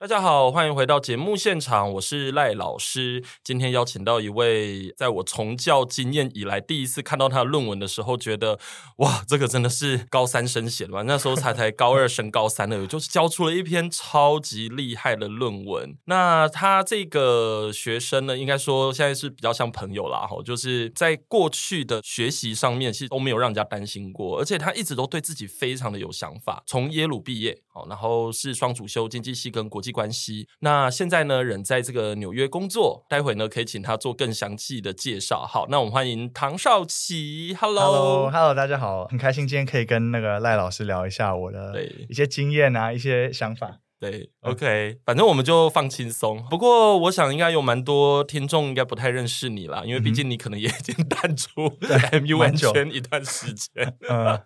大家好，欢迎回到节目现场，我是赖老师。今天邀请到一位，在我从教经验以来第一次看到他的论文的时候，觉得哇，这个真的是高三生写的吧？那时候才才高二升高三的，就是交出了一篇超级厉害的论文。那他这个学生呢，应该说现在是比较像朋友啦，哈，就是在过去的学习上面，其实都没有让人家担心过，而且他一直都对自己非常的有想法。从耶鲁毕业，好，然后是双主修经济系跟国际关系，那现在呢，人在这个纽约工作。待会呢，可以请他做更详细的介绍。好，那我们欢迎唐少奇。Hello，Hello，Hello，hello, 大家好，很开心今天可以跟那个赖老师聊一下我的一些经验啊，一些想法。对，OK，反正我们就放轻松。不过我想应该有蛮多听众应该不太认识你啦，因为毕竟你可能也已经淡出 MUN 圈一段时间。嗯，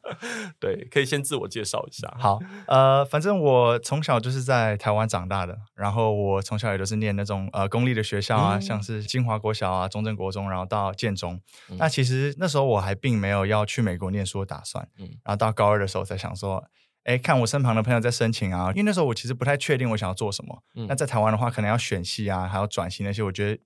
对，可以先自我介绍一下。好，呃，反正我从小就是在台湾长大的，然后我从小也都是念那种呃公立的学校啊，嗯、像是金华国小啊、中正国中，然后到建中。嗯、那其实那时候我还并没有要去美国念书的打算，嗯，然后到高二的时候才想说。哎，看我身旁的朋友在申请啊，因为那时候我其实不太确定我想要做什么。嗯，那在台湾的话，可能要选系啊，还要转型那些，我觉得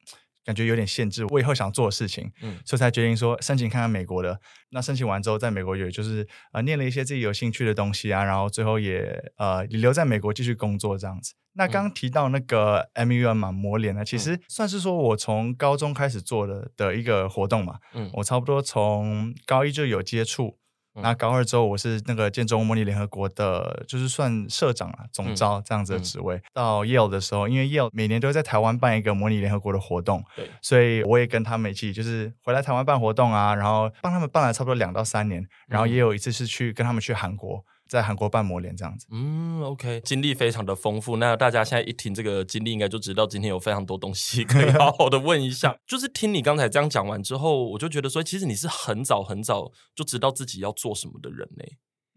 感觉有点限制我以后想做的事情。嗯，所以才决定说申请看看美国的。那申请完之后，在美国也就是呃念了一些自己有兴趣的东西啊，然后最后也呃留在美国继续工作这样子。那刚提到那个 MUN 嘛，磨脸呢，其实算是说我从高中开始做的的一个活动嘛。嗯，我差不多从高一就有接触。那高二之后，我是那个建中模拟联合国的，就是算社长啊，总招这样子的职位。嗯嗯、到 Yale 的时候，因为 Yale 每年都会在台湾办一个模拟联合国的活动，对，所以我也跟他们一起，就是回来台湾办活动啊，然后帮他们办了差不多两到三年，然后也有一次是去跟他们去韩国。在韩国办模联这样子，嗯，OK，经历非常的丰富。那大家现在一听这个经历，应该就知道今天有非常多东西可以好好的问一下。就是听你刚才这样讲完之后，我就觉得说，其实你是很早很早就知道自己要做什么的人呢。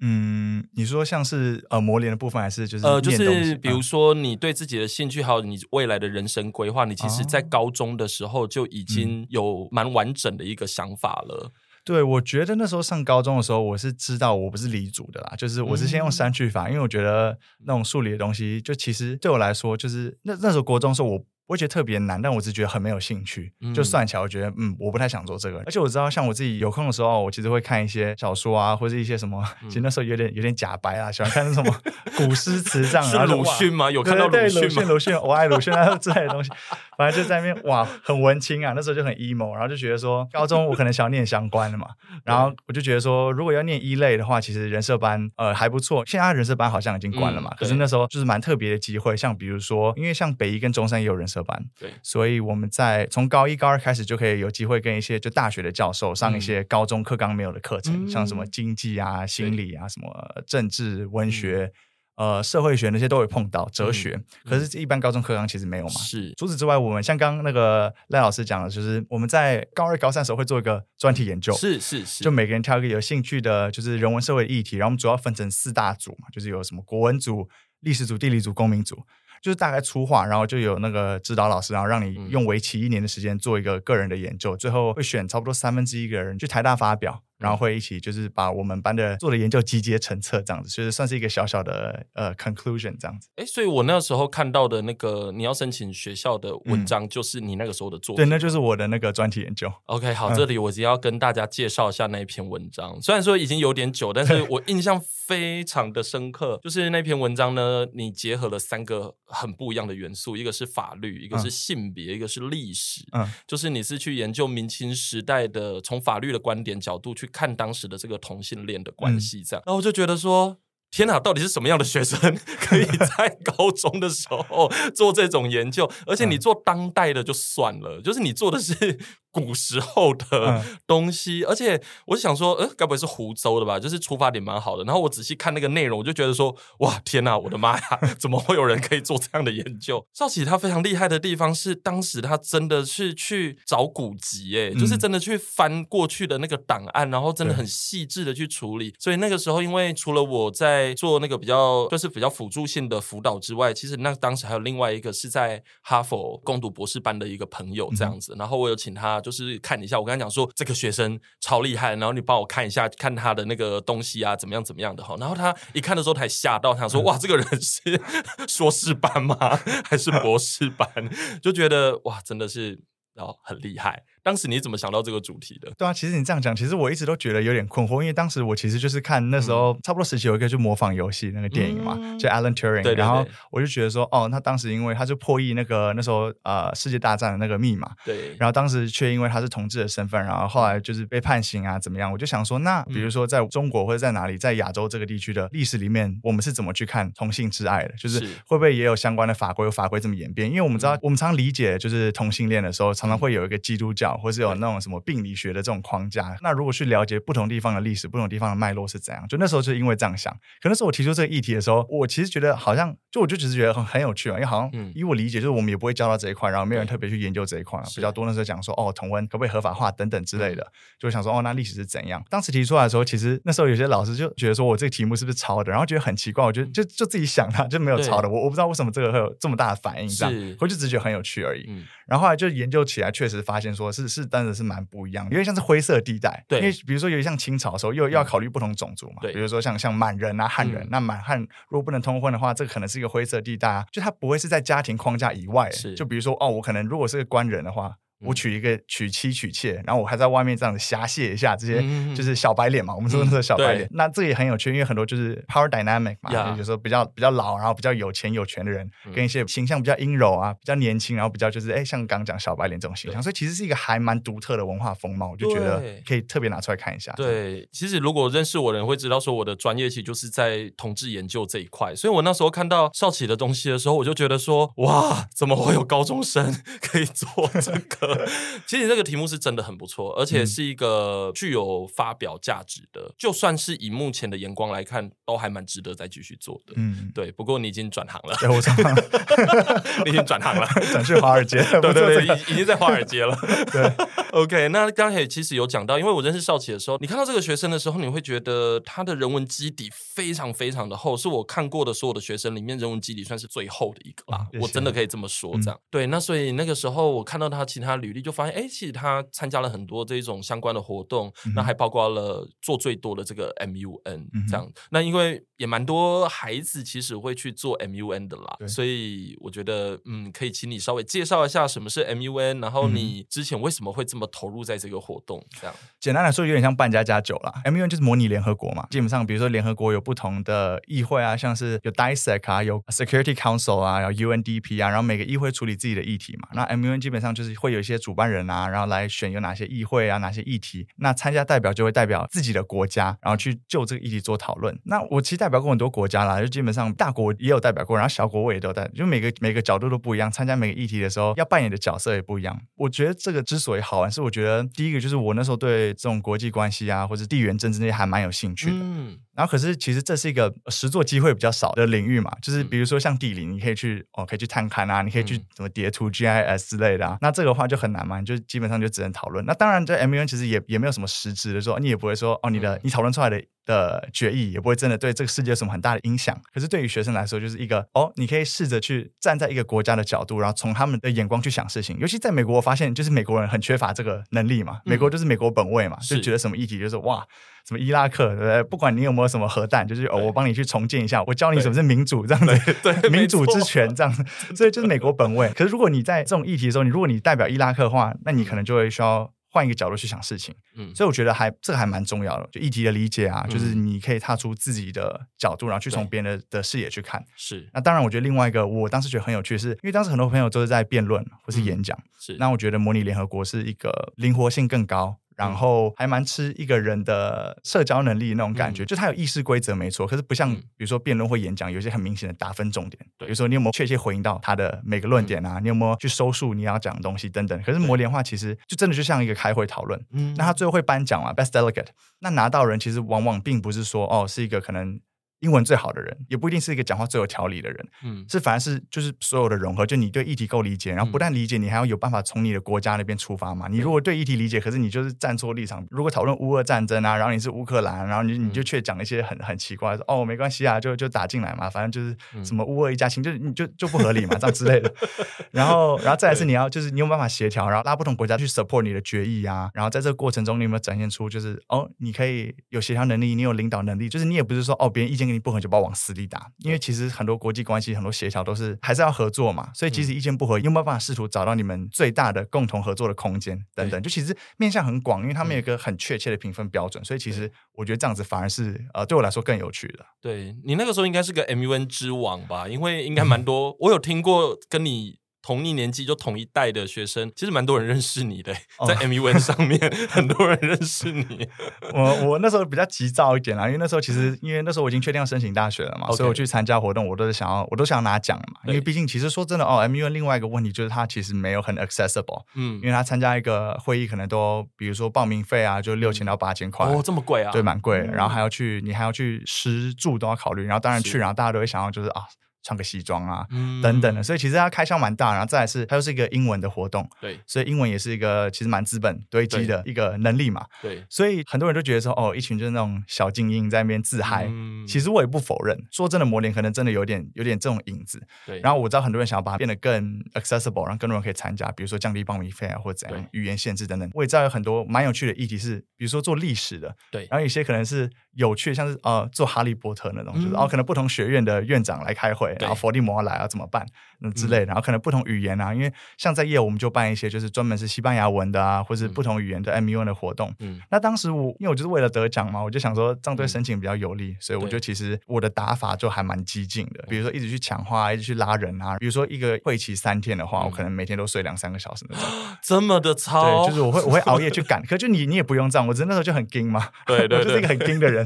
嗯，你说像是呃磨练的部分，还是就是呃就是比如说你对自己的兴趣还有你未来的人生规划，你其实在高中的时候就已经有蛮完整的一个想法了。对，我觉得那时候上高中的时候，我是知道我不是理组的啦，就是我是先用删去法，嗯、因为我觉得那种数理的东西，就其实对我来说，就是那那时候国中的时候我。我觉得特别难，但我只觉得很没有兴趣。嗯、就算起来，我觉得嗯，我不太想做这个。而且我知道，像我自己有空的时候，我其实会看一些小说啊，或者一些什么。嗯、其实那时候有点有点假白啊，喜欢看那什么 古诗词这样。是鲁迅吗？有看到鲁迅吗？鲁迅，鲁迅，我爱鲁迅啊之类的东西。反正就在那边哇，很文青啊。那时候就很 emo，然后就觉得说，高中我可能想要念相关的嘛。然后我就觉得说，如果要念一类的话，其实人设班呃还不错。现在人设班好像已经关了嘛。嗯、可是那时候就是蛮特别的机会，像比如说，因为像北一跟中山也有人社班。对。所以我们在从高一、高二开始就可以有机会跟一些就大学的教授上一些高中课纲没有的课程，嗯、像什么经济啊、心理啊、什么政治、文学、嗯、呃社会学那些都会碰到，哲学。嗯、可是，一般高中课纲其实没有嘛。是。除此之外，我们像刚刚那个赖老师讲的，就是我们在高二、高三的时候会做一个专题研究。是是是。就每个人挑一个有兴趣的，就是人文社会议题，然后我们主要分成四大组嘛，就是有什么国文组、历史组、地理组、公民组。就是大概粗化，然后就有那个指导老师，然后让你用为期一年的时间做一个个人的研究，嗯、最后会选差不多三分之一个人去台大发表。然后会一起就是把我们班的做的研究集结成册这样子，就是算是一个小小的呃 conclusion 这样子。哎，所以我那时候看到的那个你要申请学校的文章，就是你那个时候的作品。对，那就是我的那个专题研究。OK，好，这里我只要跟大家介绍一下那一篇文章。虽然说已经有点久，但是 我印象非常的深刻。就是那篇文章呢，你结合了三个很不一样的元素，一个是法律，一个是性别，一个是历史。嗯，就是你是去研究明清时代的，从法律的观点角度去。看当时的这个同性恋的关系，这样，嗯、然后我就觉得说，天哪，到底是什么样的学生 可以 在高中的时候做这种研究？而且你做当代的就算了，就是你做的是古时候的东西，嗯、而且我就想说，呃，该不会是湖州的吧？就是出发点蛮好的。然后我仔细看那个内容，我就觉得说，哇，天哪，我的妈呀，怎么会有人可以做这样的研究？少奇他非常厉害的地方是，当时他真的是去找古籍，哎，就是真的去翻过去的那个档案，然后真的很细致的去处理。所以那个时候，因为除了我在做那个比较就是比较辅助性的辅导之外，其实那当时还有另外一个是在哈佛攻读博士班的一个朋友这样子。嗯、然后我有请他。就是看一下，我跟他讲说这个学生超厉害，然后你帮我看一下，看他的那个东西啊，怎么样怎么样的哈。然后他一看的时候，他还吓到，他说：“哇，这个人是 硕士班吗？还是博士班？” 就觉得哇，真的是然后，很厉害。当时你怎么想到这个主题的？对啊，其实你这样讲，其实我一直都觉得有点困惑，因为当时我其实就是看那时候、嗯、差不多时期有一个就模仿游戏那个电影嘛，嗯、就 Alan Turing，对对对，然后我就觉得说，哦，那当时因为他就破译那个那时候呃世界大战的那个密码，对，然后当时却因为他是同志的身份，然后后来就是被判刑啊怎么样？我就想说，那比如说在中国或者在哪里，在亚洲这个地区的历史里面，我们是怎么去看同性之爱的？就是会不会也有相关的法规？有法规这么演变？因为我们知道，嗯、我们常常理解就是同性恋的时候，常常会有一个基督教，或是有那种什么。病理学的这种框架？那如果去了解不同地方的历史，不同地方的脉络是怎样？就那时候就因为这样想。可那时候我提出这个议题的时候，我其实觉得好像，就我就只是觉得很很有趣嘛，因为好像以我理解，就是我们也不会教到这一块，然后没有人特别去研究这一块，比较多那时候讲说哦，同温可不可以合法化等等之类的，就想说哦，那历史是怎样？当时提出来的时候，其实那时候有些老师就觉得说我这个题目是不是抄的，然后觉得很奇怪，我觉得就就自己想的就没有抄的，我我不知道为什么这个会有这么大的反应，这样，我就只觉得很有趣而已。然后后来就研究起来，确实发现说是是真的是蛮不一样，因为像是。灰色地带，对，因为比如说，有像清朝的时候，又要考虑不同种族嘛，对，比如说像像满人啊、汉人，嗯、那满汉如果不能通婚的话，这个可能是一个灰色地带啊，就它不会是在家庭框架以外，是，就比如说哦，我可能如果是个官人的话。我娶一个娶妻娶妾，然后我还在外面这样子瞎泄一下这些，就是小白脸嘛。我们说的是小白脸，那这也很有趣，因为很多就是 power dynamic 嘛，就是说比较比较老，然后比较有钱有权的人，跟一些形象比较阴柔啊，比较年轻，然后比较就是哎，像刚刚讲小白脸这种形象，所以其实是一个还蛮独特的文化风貌，我就觉得可以特别拿出来看一下。对，其实如果认识我的人会知道，说我的专业其实就是在同志研究这一块，所以我那时候看到少奇的东西的时候，我就觉得说，哇，怎么会有高中生 可以做这个？其实。这个题目是真的很不错，而且是一个具有发表价值的。嗯、就算是以目前的眼光来看，都还蛮值得再继续做的。嗯，对。不过你已经转行了，对，我转行了，你已经转行了，转去华尔街。对对对，已已经在华尔街了。对，OK。那刚才其实有讲到，因为我认识少奇的时候，你看到这个学生的时候，你会觉得他的人文基底非常非常的厚，是我看过的所有的学生里面人文基底算是最厚的一个啦。嗯、我真的可以这么说，这样。嗯、对，那所以那个时候我看到他其他履历，就发现，哎。其实他参加了很多这种相关的活动，嗯、那还包括了做最多的这个 MUN 这样。嗯、那因为也蛮多孩子其实会去做 MUN 的啦，对所以我觉得嗯，可以请你稍微介绍一下什么是 MUN，然后你之前为什么会这么投入在这个活动？这样简单来说，有点像扮家家酒啦。MUN 就是模拟联合国嘛，基本上比如说联合国有不同的议会啊，像是有 DISEC 啊，有 Security Council 啊，有 UNDP 啊，然后每个议会处理自己的议题嘛。那 MUN 基本上就是会有一些主办人啊。然后来选有哪些议会啊，哪些议题？那参加代表就会代表自己的国家，然后去就这个议题做讨论。那我其实代表过很多国家啦，就基本上大国也有代表过，然后小国我也都有代表，就每个每个角度都不一样。参加每个议题的时候，要扮演的角色也不一样。我觉得这个之所以好玩，是我觉得第一个就是我那时候对这种国际关系啊，或者地缘政治那些还蛮有兴趣的。嗯。然后可是其实这是一个实作机会比较少的领域嘛，就是比如说像地理，你可以去哦，可以去探勘啊，你可以去什么叠图 GIS 之类的啊。那这个的话就很难嘛，你就基本上就只能讨论。那当然，这 MUN 其实也也没有什么实质的说，你也不会说哦，你的你讨论出来的的决议也不会真的对这个世界有什么很大的影响。可是对于学生来说，就是一个哦，你可以试着去站在一个国家的角度，然后从他们的眼光去想事情。尤其在美国，我发现就是美国人很缺乏这个能力嘛。美国就是美国本位嘛，就觉得什么议题就是哇。什么伊拉克，对不对？不管你有没有什么核弹，就是哦，我帮你去重建一下，我教你什么是民主，这样子，对，民主之权这样子，所以就是美国本位。可是如果你在这种议题的时候，你如果你代表伊拉克的话，那你可能就会需要换一个角度去想事情。嗯，所以我觉得还这个还蛮重要的，就议题的理解啊，就是你可以踏出自己的角度，然后去从别人的的视野去看。是。那当然，我觉得另外一个我当时觉得很有趣，是因为当时很多朋友都是在辩论或是演讲。是。那我觉得模拟联合国是一个灵活性更高。然后还蛮吃一个人的社交能力那种感觉。嗯、就他有议事规则没错，可是不像比如说辩论或演讲，有些很明显的打分重点。对，比如说你有没有确切回应到他的每个论点啊？嗯、你有没有去收束你要讲的东西等等？可是模联话其实就真的就像一个开会讨论。嗯，那他最后会颁奖嘛，Best Delegate。那拿到人其实往往并不是说哦是一个可能。英文最好的人，也不一定是一个讲话最有条理的人，嗯，是反而是就是所有的融合，就你对议题够理解，然后不但理解，你还要有办法从你的国家那边出发嘛。你如果对议题理解，可是你就是站错立场。如果讨论乌俄战争啊，然后你是乌克兰，然后你你就却讲一些很很奇怪，说哦没关系啊，就就打进来嘛，反正就是什么乌俄一家亲，就是你就就不合理嘛，这样之类的。然后然后再来是你要就是你有办法协调，然后拉不同国家去 support 你的决议啊。然后在这个过程中，你有没有展现出就是哦，你可以有协调能力，你有领导能力，就是你也不是说哦别人意见跟你不合就把我往死。里打，因为其实很多国际关系、很多协调都是还是要合作嘛，所以即使意见不合，有没有办法试图找到你们最大的共同合作的空间等等，就其实面向很广，因为他们有一个很确切的评分标准，所以其实我觉得这样子反而是呃对我来说更有趣的。对，你那个时候应该是个 MUN 之王吧，因为应该蛮 多，我有听过跟你。同一年纪就同一代的学生，其实蛮多人认识你的，在 MUN 上面，哦、很多人认识你。我我那时候比较急躁一点啦，因为那时候其实因为那时候我已经确定要申请大学了嘛，Okay. 所以我去参加活动，我都是想要，我都想拿奖嘛。因为毕竟其实说真的哦，MUN 另外一个问题就是它其实没有很 accessible，嗯，因为他参加一个会议可能都，比如说报名费啊，就六千到八千块，哦，这么贵啊？对，蛮贵。然后还要去，你还要去食住都要考虑，然后当然去，然后大家都会想要就是啊。穿个西装啊，嗯、等等的，所以其实它开销蛮大，然后再来是它又是一个英文的活动，对，所以英文也是一个其实蛮资本堆积的一个能力嘛，对，所以很多人都觉得说，哦，一群就是那种小精英在那边自嗨，嗯、其实我也不否认，说真的，模联可能真的有点有点这种影子，对。然后我知道很多人想要把它变得更 accessible，让更多人可以参加，比如说降低报名费啊，或者怎样，语言限制等等。我也知道有很多蛮有趣的议题是，比如说做历史的，对，然后有些可能是有趣的，像是呃做哈利波特那种，嗯、就是哦可能不同学院的院长来开会，对然后佛地魔来。啊怎么办？那，之类，然后可能不同语言啊，因为像在业，我们就办一些就是专门是西班牙文的啊，或是不同语言的 MUN 的活动。嗯，那当时我因为我就是为了得奖嘛，我就想说这样对申请比较有利，所以我觉得其实我的打法就还蛮激进的，比如说一直去抢话，一直去拉人啊。比如说一个会期三天的话，我可能每天都睡两三个小时那种，这么的超。对，就是我会 我会熬夜去赶，可就你你也不用这样，我真的那时候就很硬嘛，对 对，我就是一个很硬的人，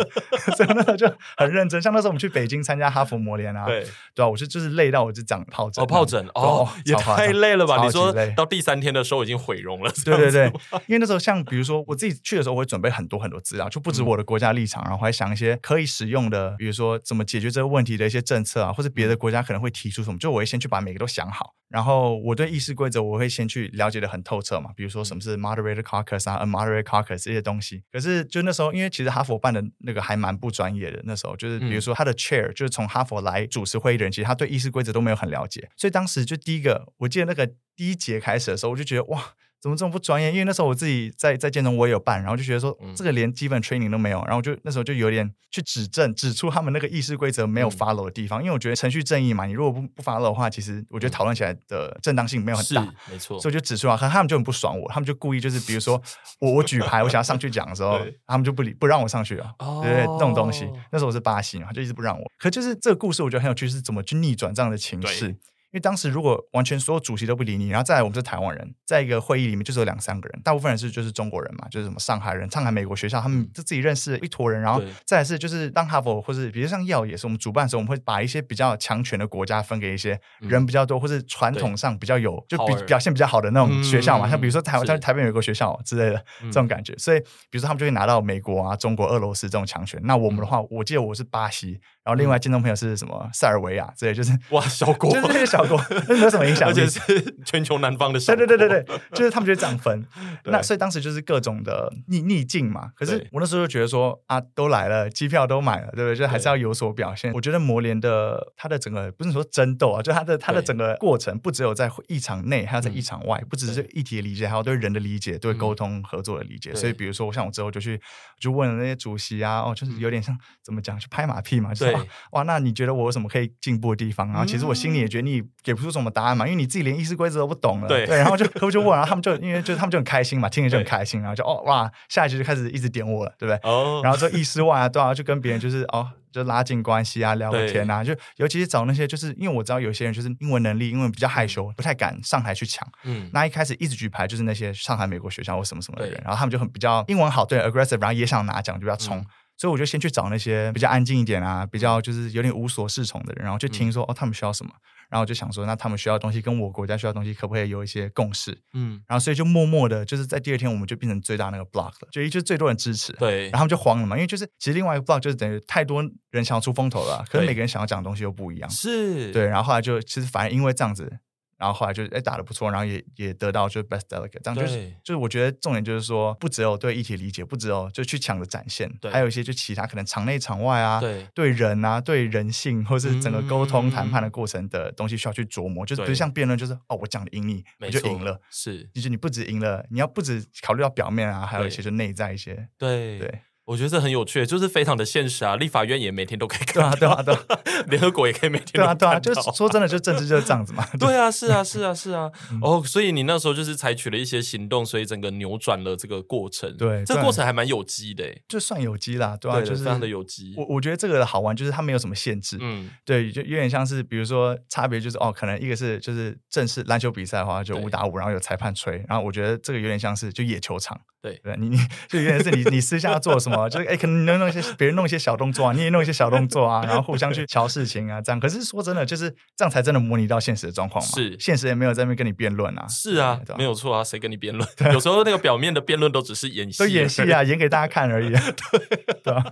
所以那时候就很认真。像那时候我们去北京参加哈佛模联啊，对对啊，我是就是累到我就长疱疹。哦疱疹哦，也太累了吧？你说到第三天的时候已经毁容了，对对对。因为那时候像比如说我自己去的时候，我会准备很多很多资料，就不止我的国家立场，然后还想一些可以使用的，比如说怎么解决这个问题的一些政策啊，或者别的国家可能会提出什么，就我会先去把每个都想好。然后我对议事规则我会先去了解的很透彻嘛，比如说什么是 moderated caucus 啊，unmoderated caucus 这些东西。可是就那时候，因为其实哈佛办的那个还蛮不专业的，那时候就是比如说他的 chair 就是从哈佛来主持会议的人，其实他对议事规则都没有很了解，所以当时就第一个，我记得那个第一节开始的时候，我就觉得哇。怎么这么不专业？因为那时候我自己在在建中我也有办，然后就觉得说这个连基本 training 都没有，然后就那时候就有点去指正指出他们那个议事规则没有 follow 的地方。因为我觉得程序正义嘛，你如果不不 follow 的话，其实我觉得讨论起来的正当性没有很大，没错。所以我就指出啊，可他们就很不爽我，他们就故意就是比如说 我我举牌，我想要上去讲的时候，他们就不理不让我上去啊，对对，这种东西。那时候我是巴西嘛，就一直不让我。可就是这个故事，我觉得很有趣，是怎么去逆转这样的情势。因为当时如果完全所有主席都不理你，然后再来我们是台湾人，在一个会议里面就只有两三个人，大部分人是就是中国人嘛，就是什么上海人、上海美国学校，他们就自己认识一坨人，然后再来是就是当哈佛或是比如像耀也是我们主办的时候，我们会把一些比较强权的国家分给一些人比较多，或是传统上比较有就比表现比较好的那种学校嘛，像比如说台湾，像台北有个学校之类的这种感觉，所以比如说他们就会拿到美国啊、中国、俄罗斯这种强权。那我们的话，我记得我是巴西，然后另外建中朋友是什么塞尔维亚，之类就是哇小国，就是那些小国，那没有什么影响。而且是全球南方的，对对对对对，就是他们就这样分。那所以当时就是各种的逆逆境嘛。可是我那时候就觉得说啊，都来了，机票都买了，对不对？就还是要有所表现。我觉得模联的它的整个不是说争斗啊，就它的它的整个过程，不只有在一场内，还要在一场外，不只是议题的理解，还有对人的理解，对沟通合作的理解。所以比如说，像我之后就去就问了那些主席啊，哦，就是有点像怎么讲，去拍马屁嘛，就说哇，那你觉得我有什么可以进步的地方？然后其实我心里也觉得你给不出什么答案。嘛，因为你自己连议事规则都不懂了，对，对，然后就就问，然后他们就因为就他们就很开心嘛，听着就很开心，然后就哦哇，下一局就开始一直点我了，对不对？哦，然后这议事外啊，都要去跟别人就是哦。就拉近关系啊，聊个天啊，就尤其是找那些，就是因为我知道有些人就是英文能力，因为比较害羞，不太敢上台去抢。嗯，那一开始一直举牌就是那些上海美国学校或什么什么的人，然后他们就很比较英文好，对，aggressive，然后也想拿奖，就比较冲。嗯所以我就先去找那些比较安静一点啊，比较就是有点无所适从的人，然后就听说、嗯、哦，他们需要什么，然后我就想说，那他们需要的东西跟我国家需要的东西可不可以有一些共识？嗯，然后所以就默默的，就是在第二天我们就变成最大那个 block 了，就一就是最多人支持，对，然后他们就慌了嘛，因为就是其实另外一个 block 就是等于太多人想要出风头了，可是每个人想要讲的东西又不一样，是。对，然后后来就其实反而因为这样子。然后后来就哎打的不错，然后也也得到就是 best delegate，这样就是就是我觉得重点就是说，不只有对议题理解，不只有就去抢着展现，对还有一些就其他可能场内场外啊，对对人啊，对人性或是整个沟通谈判的过程的东西需要去琢磨，嗯、就是不是像辩论，就是哦我讲的赢你，你就赢了，是，就是你不止赢了，你要不止考虑到表面啊，还有一些就内在一些，对对。对我觉得这很有趣，就是非常的现实啊！立法院也每天都可以看到，对啊，对啊，对啊，联合国也可以每天对啊，对啊，就是说真的，就政治就是这样子嘛。对啊，是啊，是啊，是啊。哦，所以你那时候就是采取了一些行动，所以整个扭转了这个过程。对，这个过程还蛮有机的，就算有机啦，对啊，就是非常的有机。我我觉得这个好玩，就是它没有什么限制。嗯，对，就有点像是比如说差别就是哦，可能一个是就是正式篮球比赛的话，就五打五，然后有裁判吹。然后我觉得这个有点像是就野球场。对，对你你就有点是你你私下做什么，就是哎可能能。弄一些别人弄一些小动作啊，你也弄一些小动作啊，然后互相去瞧事情啊，这样。可是说真的，就是这样才真的模拟到现实的状况嘛。是，现实也没有在那边跟你辩论啊。是啊，没有错啊，谁跟你辩论？有时候那个表面的辩论都只是演戏，都演戏啊，演给大家看而已。对 对啊，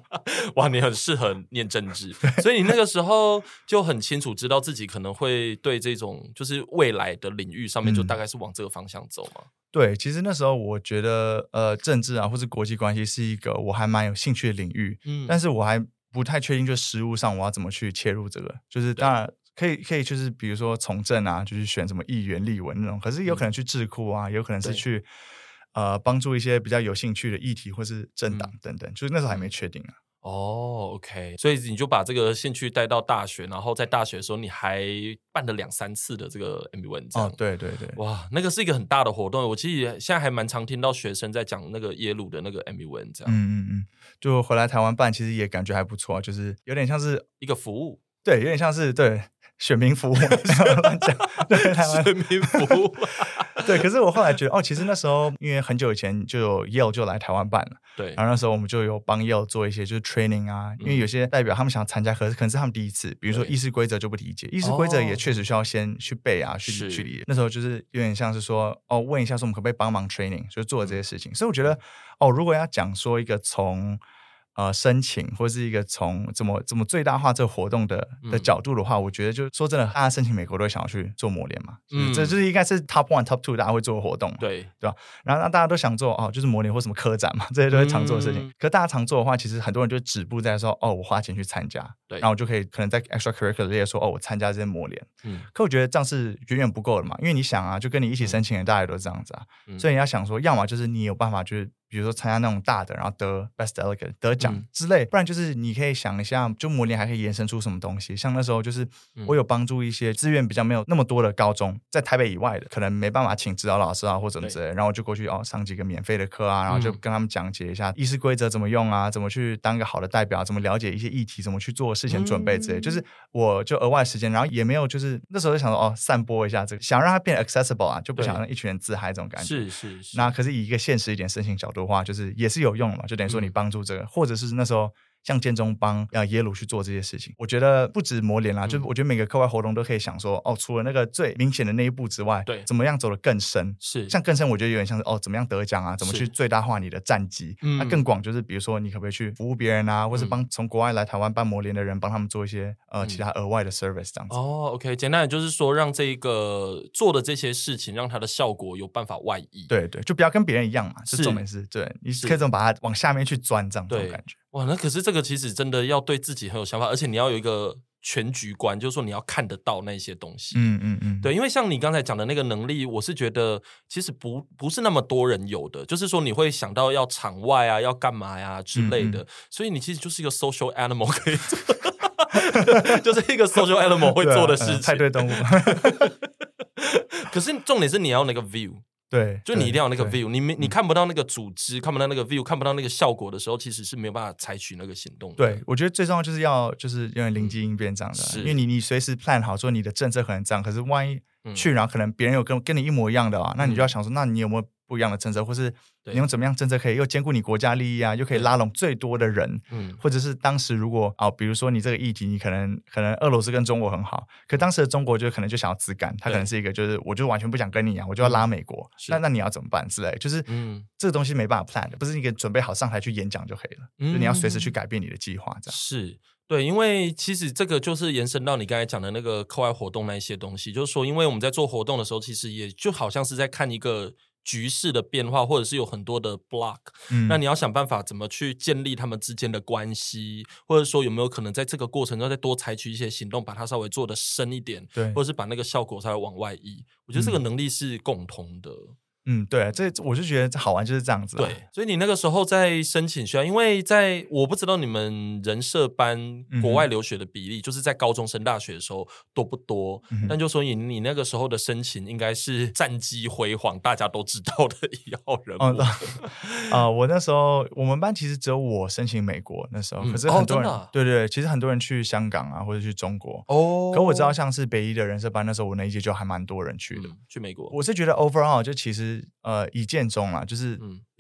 哇，你很适合念政治，所以你那个时候就很清楚知道自己可能会对这种就是未来的领域上面，就大概是往这个方向走嘛。对，其实那时候我觉得，呃，政治啊，或是国际关系是一个我还蛮有兴趣的领域，嗯，但是我还不太确定，就实务上我要怎么去切入这个，就是当然可以，可以就是比如说从政啊，就是选什么议员、立委那种，可是有可能去智库啊，有可能是去对呃帮助一些比较有兴趣的议题或是政党等等，嗯、就是那时候还没确定啊。哦、oh，OK，所以你就把这个兴趣带到大学，然后在大学的时候，你还办了两三次的这个这样。哦，对对对，哇，那个是一个很大的活动。我其实现在还蛮常听到学生在讲那个耶鲁的那个 MUN 这样。嗯嗯嗯，就回来台湾办，其实也感觉还不错，就是有点像是一个服务，对，有点像是对。选民服务 乱讲，对选民服务，对。可是我后来觉得，哦，其实那时候因为很久以前就有 Yale 就来台湾办了，对。然后那时候我们就有帮 Yale 做一些就是 training 啊，因为有些代表他们想参加，可是可能是他们第一次，比如说议事规则就不理解，议事规则也确实需要先去背啊，去去理解。那时候就是有点像是说，哦，问一下说我们可不可以帮忙 training，就做这些事情。所以我觉得，哦，如果要讲说一个从呃，申请或是一个从怎么怎么最大化这个活动的的角度的话，嗯、我觉得就说真的，大家申请美国都想要去做磨联嘛，嗯，这就是应该是 top one top two 大家会做的活动，对对吧？然后那大家都想做哦，就是模联或什么科展嘛，这些都是常做的事情。嗯、可大家常做的话，其实很多人就止步在说哦，我花钱去参加，对，然后我就可以可能在 extracurricular 这些说哦，我参加这些磨联，嗯，可我觉得这样是远远不够的嘛，因为你想啊，就跟你一起申请的大家都是这样子啊，嗯、所以你要想说，要么就是你有办法就是。比如说参加那种大的，然后得 best delegate 得奖之类，嗯、不然就是你可以想一下，就模拟还可以延伸出什么东西。像那时候就是我有帮助一些资源比较没有那么多的高中，在台北以外的，可能没办法请指导老师啊或者什么之类，然后我就过去哦上几个免费的课啊，然后就跟他们讲解一下议事规则怎么用啊，怎么去当一个好的代表，怎么了解一些议题，怎么去做事前准备之类。嗯、就是我就额外时间，然后也没有就是那时候就想说哦散播一下这个，想让它变 accessible 啊，就不想让一群人自嗨这种感觉。是是是。那可是以一个现实一点申请角度的话，就是也是。有用了嘛？就等于说你帮助这个，嗯、或者是那时候。像建中帮啊耶鲁去做这些事情，我觉得不止磨联啦，嗯、就我觉得每个课外活动都可以想说，哦，除了那个最明显的那一步之外，对，怎么样走得更深？是，像更深，我觉得有点像是哦，怎么样得奖啊？怎么去最大化你的战绩？那更广就是，比如说你可不可以去服务别人啊，嗯、或是帮从国外来台湾办磨联的人，帮他们做一些呃其他额外的 service 这样子。哦，OK，简单的就是说，让这个做的这些事情，让它的效果有办法外溢。对对，就不要跟别人一样嘛，是重点是，对，你可以这么把它往下面去钻，这样这种感觉。哇，那可是这个其实真的要对自己很有想法，而且你要有一个全局观，就是说你要看得到那些东西。嗯嗯嗯，对，因为像你刚才讲的那个能力，我是觉得其实不不是那么多人有的，就是说你会想到要场外啊，要干嘛呀、啊、之类的，嗯嗯、所以你其实就是一个 social animal，可以做，就是一个 social animal 会做的事情。派对动物。可是重点是你要那个 view。对，就你一定要有那个 view，你没你看不到那个组织，看不到那个 view，看不到那个效果的时候，其实是没有办法采取那个行动的。对，我觉得最重要就是要就是因为灵机应变这样的，因为你你随时 plan 好说你的政策可能这样，可是万一去，然后可能别人有跟跟你一模一样的啊，那你就要想说，那你有没有？不一样的政策，或是你用怎么样政策可以又兼顾你国家利益啊，又可以拉拢最多的人，嗯，或者是当时如果啊、哦，比如说你这个议题，你可能可能俄罗斯跟中国很好，可当时的中国就可能就想要自干，他可能是一个就是我就完全不想跟你啊，我就要拉美国，那那你要怎么办之类？就是嗯，这个东西没办法 plan 的，不是你给准备好上台去演讲就可以了，嗯、就你要随时去改变你的计划，这样。是。对，因为其实这个就是延伸到你刚才讲的那个课外活动那一些东西，就是说，因为我们在做活动的时候，其实也就好像是在看一个。局势的变化，或者是有很多的 block，嗯，那你要想办法怎么去建立他们之间的关系，或者说有没有可能在这个过程中再多采取一些行动，把它稍微做的深一点，对，或者是把那个效果稍微往外移。我觉得这个能力是共同的。嗯嗯，对，这我就觉得好玩就是这样子。对，所以你那个时候在申请学校，因为在我不知道你们人社班国外留学的比例，嗯、就是在高中升大学的时候多不多？嗯、但就说你你那个时候的申请应该是战绩辉煌，大家都知道的一号人物。啊、呃，我那时候我们班其实只有我申请美国那时候，可是很多人、哦啊、对对，其实很多人去香港啊或者去中国哦。可我知道像是北一的人设班那时候，我那一届就还蛮多人去的，嗯、去美国。我是觉得 overall 就其实。呃，一见钟啦，就是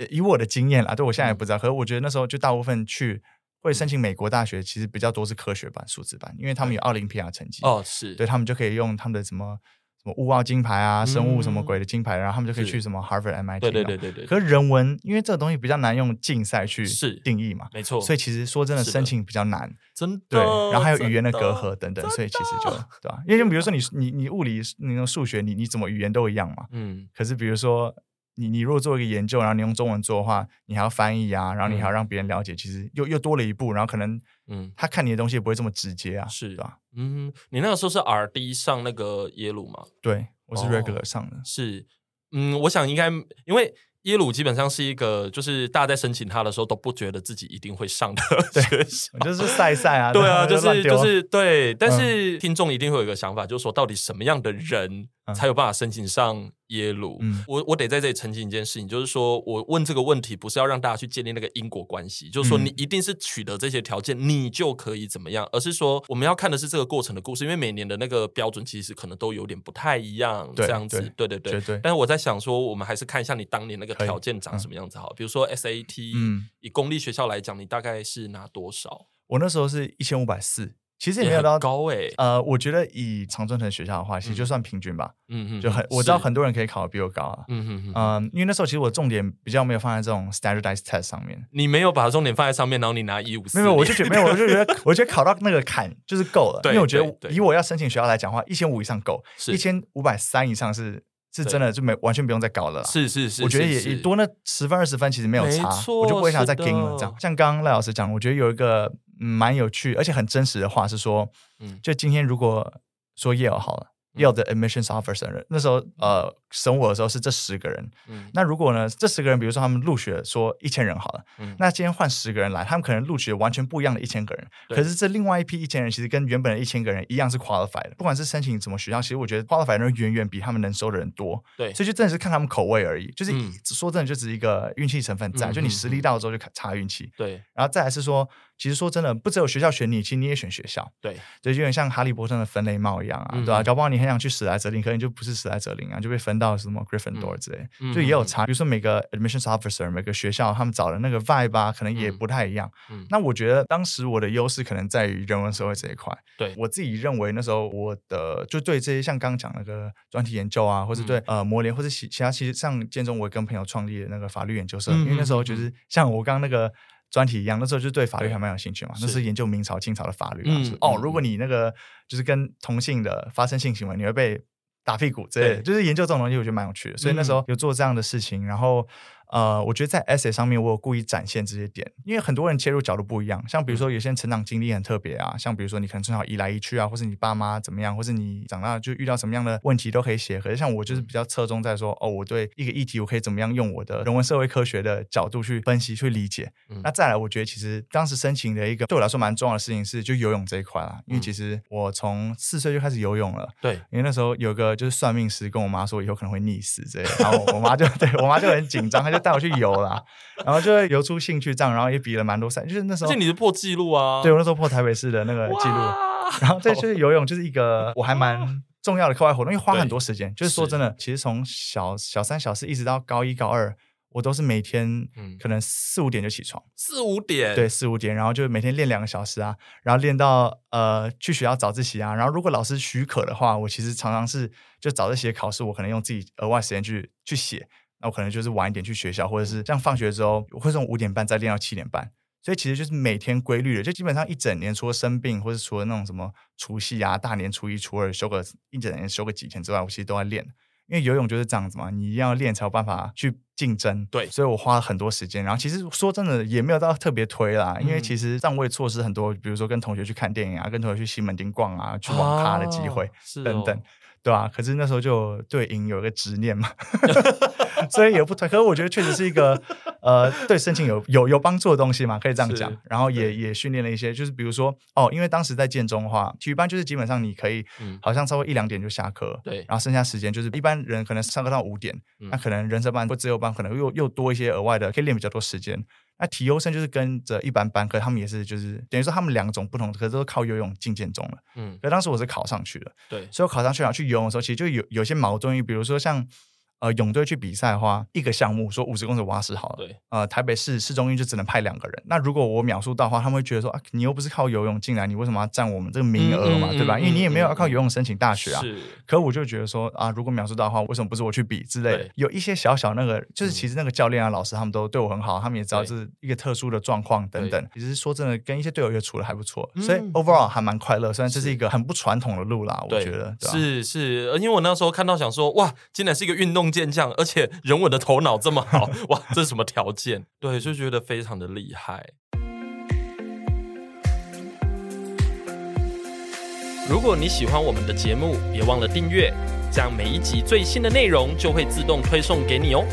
以我的经验啦，对我现在也不知道，可是我觉得那时候就大部分去会申请美国大学，其实比较多是科学班、数字班，因为他们有奥林匹亚成绩哦，是。对他们就可以用他们的什么什么物奥金牌啊、生物什么鬼的金牌，然后他们就可以去什么 Harvard、MIT。对对对对对。可是人文，因为这个东西比较难用竞赛去定义嘛，没错，所以其实说真的，申请比较难，真的。对，然后还有语言的隔阂等等，所以其实就 对吧？因为比如说你你你物理、那种数学，你你怎么语言都一样嘛，嗯。可是比如说。你你如果做一个研究，然后你用中文做的话，你还要翻译啊，然后你还要让别人了解，嗯、其实又又多了一步，然后可能，嗯，他看你的东西也不会这么直接啊，是吧？嗯，你那个时候是 RD 上那个耶鲁吗？对，我是 regular 上的，哦、是，嗯，我想应该因为。耶鲁基本上是一个，就是大家在申请他的时候都不觉得自己一定会上的学校，就是赛赛啊，对啊，就是就是对。但是听众一定会有一个想法，就是说到底什么样的人才有办法申请上耶鲁？嗯、我我得在这里澄清一件事情，就是说我问这个问题不是要让大家去建立那个因果关系，就是说你一定是取得这些条件，你就可以怎么样，而是说我们要看的是这个过程的故事，因为每年的那个标准其实可能都有点不太一样，这样子，对对对，对。但是我在想说，我们还是看一下你当年那个。条件长什么样子好？比如说 SAT，嗯，以公立学校来讲，你大概是拿多少？我那时候是一千五百四，其实也没有到高位。呃，我觉得以常春藤学校的话，其实就算平均吧。嗯嗯，就很我知道很多人可以考的比我高啊。嗯嗯嗯。因为那时候其实我重点比较没有放在这种 standardized test 上面。你没有把重点放在上面，然后你拿一五四？没有，我就觉得没有，我就觉得我觉得考到那个坎就是够了。因为我觉得以我要申请学校来讲的话，一千五以上够，一千五百三以上是。是真的，就没完全不用再搞了啦。是是是，我觉得也也多那十分二十分，其实没有差，我就不会想再跟了。这样，像刚刚赖老师讲，我觉得有一个蛮有趣而且很真实的话是说，嗯。就今天如果说 Yale 好了。要的 admissions officer 人，那时候呃审我的时候是这十个人，嗯，那如果呢这十个人，比如说他们录取了说一千人好了，嗯，那今天换十个人来，他们可能录取了完全不一样的一千个人，可是这另外一批一千人其实跟原本的一千个人一样是 qualified 的，不管是申请什么学校，其实我觉得 qualified 的人远远比他们能收的人多，对，所以就真的是看他们口味而已，就是、嗯、说真的就只是一个运气成分在，嗯、就你实力到了之后就差运气，对，然后再来是说。其实说真的，不只有学校选你，其实你也选学校。对，就有点像哈利波特的分类帽一样啊，嗯、对吧、啊？搞不好你很想去史莱哲林，可能就不是史莱哲林啊，就被分到什么 Gryffindor 之类，嗯、就也有差。嗯、比如说每个 admissions officer 每个学校他们找的那个 vibe 啊，可能也不太一样。嗯、那我觉得当时我的优势可能在于人文社会这一块。对，我自己认为那时候我的就对这些像刚刚讲那个专题研究啊，或者对、嗯、呃模联或者其其他，其实像建中我跟朋友创立的那个法律研究社，嗯、因为那时候就是像我刚刚那个。专题一样，那时候就对法律还蛮有兴趣嘛。那是研究明朝、清朝的法律哦，如果你那个就是跟同性的发生性行为，你会被打屁股之类的。对就是研究这种东西，我觉得蛮有趣的。所以那时候有做这样的事情，然后呃，我觉得在 essay 上面我有故意展现这些点，因为很多人切入角度不一样。像比如说有些人成长经历很特别啊，像比如说你可能从小移来移去啊，或是你爸妈怎么样，或是你长大就遇到什么样的问题都可以写。可是像我就是比较侧重在说，哦，我对一个议题我可以怎么样用我的人文社会科学的角度去分析去理解。嗯、那再来，我觉得其实当时申请的一个对我来说蛮重要的事情是就游泳这一块啦，因为其实我从四岁就开始游泳了。对，因为那时候有个就是算命师跟我妈说以后可能会溺死这样，然后我妈就 对我妈就很紧张，她就带我去游啦，然后就会游出兴趣这样，然后也比了蛮多赛，就是那时候。而且你是破纪录啊！对，我那时候破台北市的那个纪录，然后再就是游泳，就是一个我还蛮重要的课外活动，因为花很多时间。就是说真的，其实从小小三、小四一直到高一、高二。我都是每天可能四五点就起床，四五点，对，四五点，然后就每天练两个小时啊，然后练到呃去学校早自习啊，然后如果老师许可的话，我其实常常是就早自习考试，我可能用自己额外时间去去写，那我可能就是晚一点去学校，或者是这样放学之后，我会从五点半再练到七点半，所以其实就是每天规律的，就基本上一整年除了生病或者除了那种什么除夕啊、大年初一、初二休个一整年休个几天之外，我其实都在练。因为游泳就是这样子嘛，你一定要练才有办法去竞争。对，所以我花了很多时间。然后其实说真的，也没有到特别推啦，嗯、因为其实让我也错失很多，比如说跟同学去看电影啊，跟同学去西门町逛啊，去网咖的机会、哦、等等。对吧、啊？可是那时候就对赢有一个执念嘛，所以也不推。可是我觉得确实是一个呃，对申请有有有帮助的东西嘛，可以这样讲。然后也也训练了一些，就是比如说哦，因为当时在建中的话，体育班就是基本上你可以，嗯、好像稍微一两点就下课，对，然后剩下时间就是一般人可能上课到五点，嗯、那可能人社班或自由班可能又又多一些额外的，可以练比较多时间。那体优生就是跟着一般班，可他们也是就是等于说他们两种不同的，可是都是靠游泳进建中了。嗯，所以当时我是考上去了，对，所以我考上去然后去游泳的时候，其实就有有些矛盾，比如说像。呃，泳队去比赛的话，一个项目说五十公尺蛙式好了。对。呃，台北市市中心就只能派两个人。那如果我秒数到的话，他们会觉得说啊，你又不是靠游泳进来，你为什么要占我们这个名额嘛？嗯嗯、对吧？因为你也没有要靠游泳申请大学啊。是。可我就觉得说啊，如果秒数到的话，为什么不是我去比之类有一些小小那个，就是其实那个教练啊、老师他们都对我很好，他们也知道这是一个特殊的状况等等。其实说真的，跟一些队友也处的还不错，嗯、所以 overall 还蛮快乐。虽然这是一个很不传统的路啦，我觉得。对是是，因为我那时候看到想说，哇，竟然是一个运动健将，而且。人文的头脑这么好 哇，这是什么条件？对，就觉得非常的厉害。如果你喜欢我们的节目，别忘了订阅，这样每一集最新的内容就会自动推送给你哦。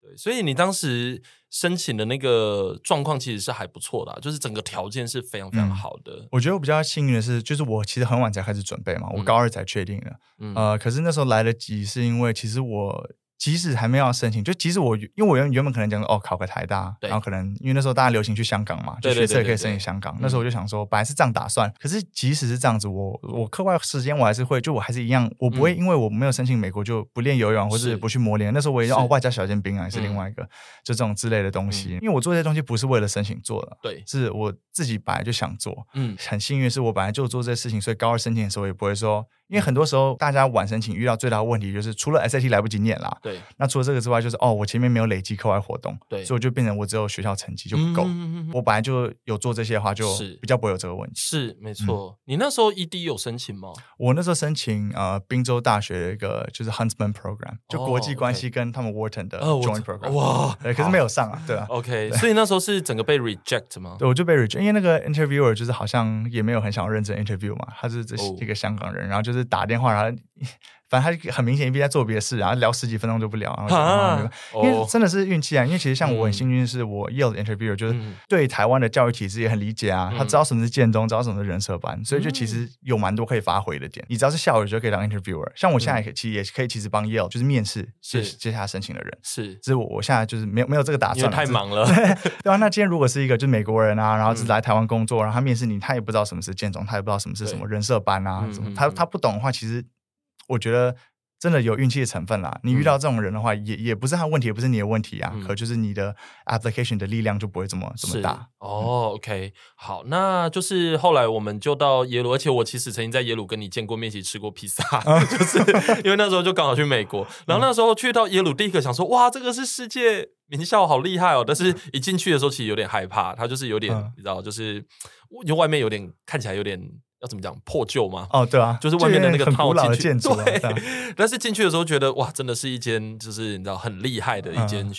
对，所以你当时。申请的那个状况其实是还不错的，就是整个条件是非常非常好的。嗯，我觉得我比较幸运的是，就是我其实很晚才开始准备嘛，我高二才确定的。嗯，呃，可是那时候来得及，是因为其实我。即使还没有申请，就即使我，因为我原原本可能讲哦，考个台大，然后可能因为那时候大家流行去香港嘛，就学测也可以申请香港。那时候我就想说，本来是这样打算，可是即使是这样子，我我课外时间我还是会，就我还是一样，我不会因为我没有申请美国就不练游泳或是不去磨练。那时候我也哦，外加小尖兵啊，也是另外一个，嗯、就这种之类的东西。嗯、因为我做这些东西不是为了申请做的，对，是我自己本来就想做。嗯，很幸运是我本来就做这些事情，所以高二申请的时候也不会说。因为很多时候，大家晚申请遇到最大的问题就是，除了 SAT 来不及念啦，对，那除了这个之外，就是哦，我前面没有累积课外活动，对，所以我就变成我只有学校成绩就不够。嗯、我本来就有做这些的话，就比较不会有这个问题。是，是没错。嗯、你那时候 ED 有申请吗？我那时候申请呃，宾州大学的一个就是 Huntsman Program，就国际关系跟他们 Wharton 的 Joint Program。哇，对，可是没有上啊，对啊。OK，所以那时候是整个被 reject 吗？对，我就被 reject，因为那个 interviewer 就是好像也没有很想要认真 interview 嘛，他是这一个香港人，哦、然后就是打电话然后。反正他很明显一边在做别的事，然后聊十几分钟就不聊，然后啊、因为真的是运气啊！因为其实像我很幸运，是我 Yale 的 interviewer 就是对台湾的教育体制也很理解啊，他知道什么是建中，知道什么是人社班，所以就其实有蛮多可以发挥的点。你只要是校友就可以当 interviewer，像我现在也其实也可以其实帮 Yale 就是面试接接下来申请的人，是，只是我我现在就是没有没有这个打算，太忙了。对啊，那今天如果是一个就是美国人啊，然后是来台湾工作，然后他面试你，他也不知道什么是建中，他也不知道什么是什么人社班啊，什么他他不懂的话，其实。我觉得真的有运气的成分啦。你遇到这种人的话，也也不是他问题，也不是你的问题啊。可就是你的 application 的力量就不会这么这么大。哦，OK，好，那就是后来我们就到耶鲁，而且我其实曾经在耶鲁跟你见过面，一起吃过披萨，就是因为那时候就刚好去美国，然后那时候去到耶鲁，第一个想说，哇，这个是世界名校，好厉害哦！但是一进去的时候，其实有点害怕，他就是有点，你知道，就是因为外面有点看起来有点。要怎么讲破旧吗？哦，对啊，就是外面的那个套进去建筑、啊，对。但是进去的时候觉得哇，真的是一间就是你知道很厉害的一间。嗯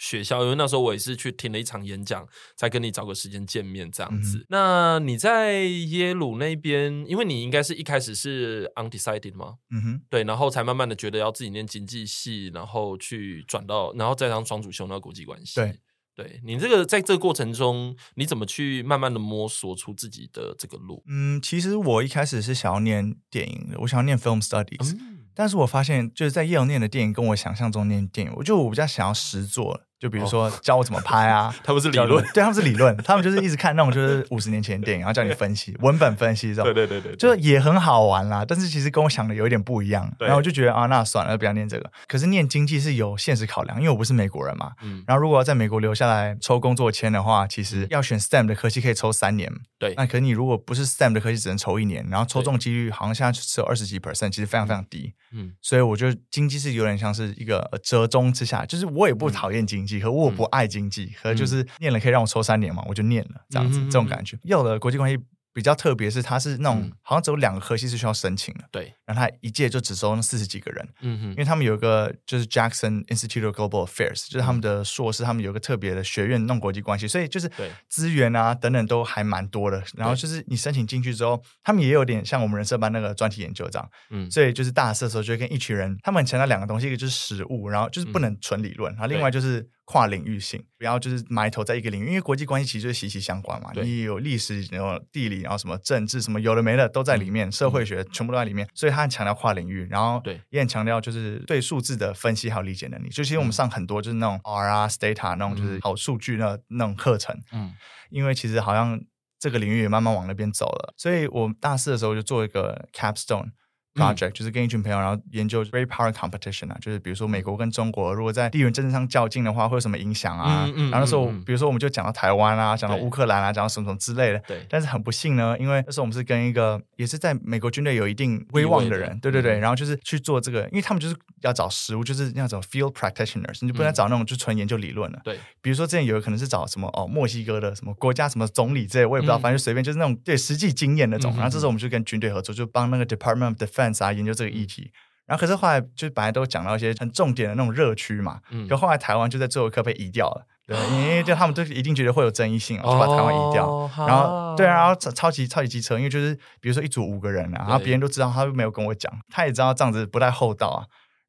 学校，因为那时候我也是去听了一场演讲，才跟你找个时间见面这样子。嗯、那你在耶鲁那边，因为你应该是一开始是 undecided 吗？嗯哼，对，然后才慢慢的觉得要自己念经济系，然后去转到，然后再当双主修那个国际关系。对，对你这个在这个过程中，你怎么去慢慢的摸索出自己的这个路？嗯，其实我一开始是想要念电影的，我想要念 film studies，、嗯、但是我发现就是在耶鲁念的电影跟我想象中念电影，我就我比较想要实作。就比如说教我怎么拍啊，他们是理论，对，他们是理论，他们就是一直看那种就是五十年前的电影，然后叫你分析 文本分析这种，对对对对，就也很好玩啦。但是其实跟我想的有一点不一样，然后我就觉得啊，那算了，不要念这个。可是念经济是有现实考量，因为我不是美国人嘛，嗯，然后如果要在美国留下来抽工作签的话，其实要选 STEM 的科系可以抽三年，对。那可是你如果不是 STEM 的科系，只能抽一年，然后抽中几率好像现在只有二十几 percent，其实非常非常低，嗯。所以我觉得经济是有点像是一个折中之下，就是我也不讨厌经济，和我不爱。经济和就是念了可以让我抽三年嘛，我就念了这样子，这种感觉。要的国际关系。比较特别是，它是那种、嗯、好像只有两个科系是需要申请的，对。然后他一届就只收那四十几个人，嗯哼。因为他们有一个就是 Jackson Institute of Global Affairs，就是他们的硕士，他们有一个特别的学院弄国际关系，所以就是资源啊等等都还蛮多的。然后就是你申请进去之后，他们也有点像我们人社班那个专题研究这样，嗯。所以就是大四的时候就会跟一群人，他们很强调两个东西，一个就是实务，然后就是不能纯理论，然后另外就是。跨领域性，不要就是埋头在一个领域，因为国际关系其实就是息息相关嘛。你有历史，然后地理，然后什么政治，什么有的没的都在里面，嗯、社会学全部都在里面。所以他很强调跨领域，然后也很强调就是对数字的分析还有理解能力。就其实我们上很多就是那种 R 啊、Stata 那种就是好数据那那种课程。嗯，因为其实好像这个领域也慢慢往那边走了，所以我大四的时候就做一个 Capstone。Project 就是跟一群朋友，然后研究 great power competition 啊，就是比如说美国跟中国如果在地缘政治上较劲的话，会有什么影响啊？嗯嗯、然后那时候，比如说我们就讲到台湾啊，讲到乌克兰啊，讲到什么什么之类的。对。但是很不幸呢，因为那时候我们是跟一个也是在美国军队有一定威望的人，对对对，然后就是去做这个，因为他们就是要找实务，就是那种 field practitioners，你就不能找那种就纯研究理论了。对。比如说之前有可能是找什么哦，墨西哥的什么国家什么总理之类，我也不知道，反正就随便就是那种对实际经验那种。然后这时候我们就跟军队合作，就帮那个 Department of Defense 啊研究这个议题。然后可是后来就本来都讲到一些很重点的那种热区嘛，嗯，可后来台湾就在最后一刻被移掉了，对，因为就他们都一定觉得会有争议性，就把台湾移掉，哦、然后对啊，然后超级超级机车，因为就是比如说一组五个人啊，然后别人都知道，他又没有跟我讲，他也知道这样子不太厚道啊，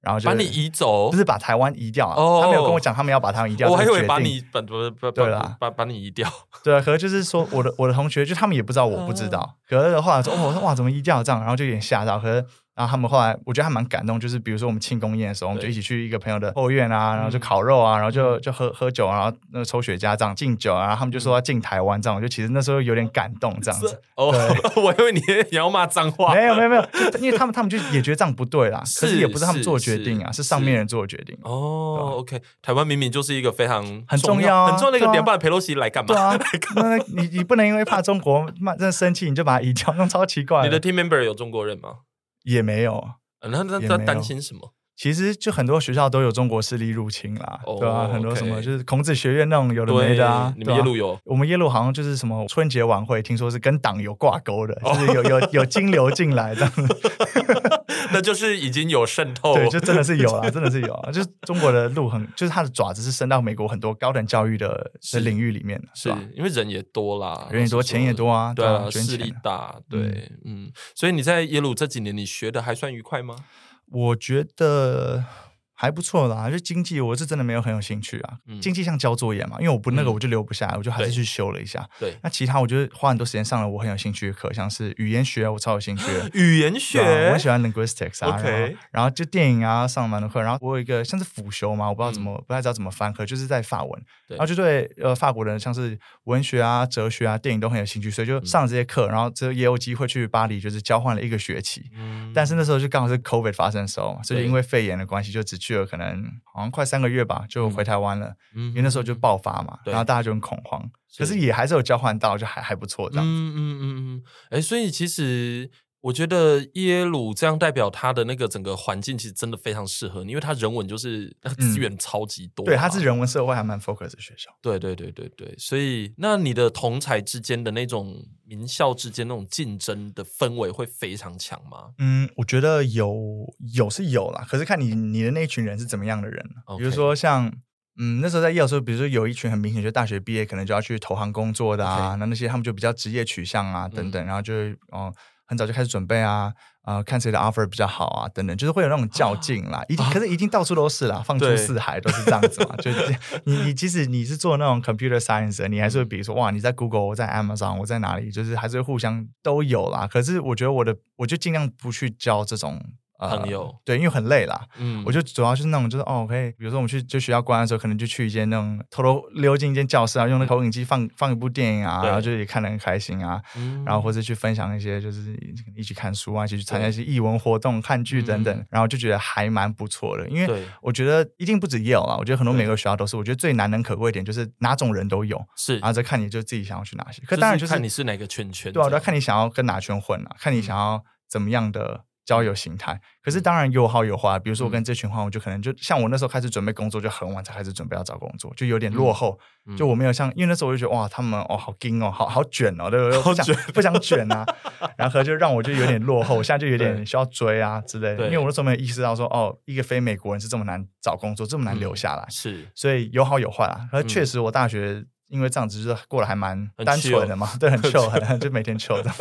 然后就把你移走，就是把台湾移掉啊，哦、他没有跟我讲他们要把台湾移掉，我还以为把你把把对啦，把把你移掉，对啊，可是就是说我的我的同学就他们也不知道我不知道，可是后来说哦，我说哇怎么移掉这样，然后就有点吓到，可是。然后他们后来，我觉得还蛮感动，就是比如说我们庆功宴的时候，我们就一起去一个朋友的后院啊，然后就烤肉啊，然后就就喝喝酒，然后那个抽雪茄这样敬酒啊，然后他们就说要敬台湾这样，我就其实那时候有点感动这样子。哦，我以为你也要骂脏话。没有没有没有，因为他们他们就也觉得这样不对啦，可是也不是他们做决定啊，是上面人做决定。哦，OK，台湾明明就是一个非常很重要很重要的一个点，不然佩洛西来干嘛？对啊，那你你不能因为怕中国骂真的生气，你就把他移掉，那超奇怪。你的 team member 有中国人吗？也没有。那那他担心什么？其实就很多学校都有中国势力入侵啦，对吧？很多什么就是孔子学院那种有的没的啊。你们耶鲁有？我们耶鲁好像就是什么春节晚会，听说是跟党有挂钩的，就是有有有金流进来的，那就是已经有渗透。对，就真的是有啊，真的是有啊。就是中国的路很，就是它的爪子是伸到美国很多高等教育的的领域里面，是吧？因为人也多啦，人也多，钱也多啊，对啊，势力大，对，嗯。所以你在耶鲁这几年，你学的还算愉快吗？我觉得。还不错啦，就经济我是真的没有很有兴趣啊。嗯、经济像交作业嘛，因为我不那个我就留不下来，嗯、我就还是去修了一下。对，那其他我觉得花很多时间上了我很有兴趣的课，像是语言学我超有兴趣的。语言学，我很喜欢 linguistics 啊。然后，然后就电影啊上蛮多课，然后我有一个像是辅修嘛，我不知道怎么、嗯、不太知道怎么翻课，就是在法文。对然后就对呃法国人像是文学啊、哲学啊、电影都很有兴趣，所以就上了这些课，然后这也有机会去巴黎，就是交换了一个学期。嗯、但是那时候就刚好是 COVID 发生的时候，所以因为肺炎的关系，就只去了可能。好像快三个月吧，就回台湾了。嗯，因为那时候就爆发嘛，然后大家就很恐慌。可是也还是有交换到，就还还不错这样子。嗯嗯嗯嗯。哎，所以其实我觉得耶鲁这样代表他的那个整个环境其实真的非常适合你，因为他人文就是那个资源超级多，嗯。对，他是人文社会还蛮 focus 的学校。对对对对对，所以那你的同才之间的那种名校之间那种竞争的氛围会非常强吗？嗯，我觉得有有是有啦，可是看你你的那一群人是怎么样的人。比如说像嗯那时候在耶鲁时候，比如说有一群很明显就大学毕业可能就要去投行工作的啊，那.那些他们就比较职业取向啊等等，嗯、然后就哦。很早就开始准备啊，啊、呃，看谁的 offer 比较好啊，等等，就是会有那种较劲啦。一定，可是一定到处都是啦，放出四海都是这样子嘛。就是你，你即使你是做那种 computer science，你还是会比如说，哇，你在 Google，我在 Amazon，我在哪里，就是还是互相都有啦。可是我觉得我的，我就尽量不去交这种。朋友、呃、对，因为很累啦。嗯，我就主要就是那种，就是哦，可以，比如说我们去就学校关的时候，可能就去一间那种偷偷溜进一间教室啊，用那投影机放放一部电影啊，然后就也看得很开心啊。嗯，然后或者去分享一些，就是一起看书啊，一起去参加一些艺文活动、看剧等等，嗯、然后就觉得还蛮不错的。因为我觉得一定不止 Yale 啦，我觉得很多每个学校都是。我觉得最难能可贵一点就是哪种人都有，是，然后再看你就自己想要去哪些。可当然就是看你是哪个圈圈，对啊，要看你想要跟哪圈混啊，看你想要怎么样的。交友形态，可是当然有好有坏。比如说我跟这群话，我就可能就像我那时候开始准备工作，就很晚才开始准备要找工作，就有点落后。就我没有像，因为那时候我就觉得哇，他们哦好硬哦，好好卷哦，对不对？不想不想卷啊，然后就让我就有点落后。我现在就有点需要追啊之类的，因为我那时候没有意识到说哦，一个非美国人是这么难找工作，这么难留下来。是，所以有好有坏啊。而确实我大学。因为这样子就是过得还蛮单纯的嘛，很对，很 chill，很就每天 chill 的，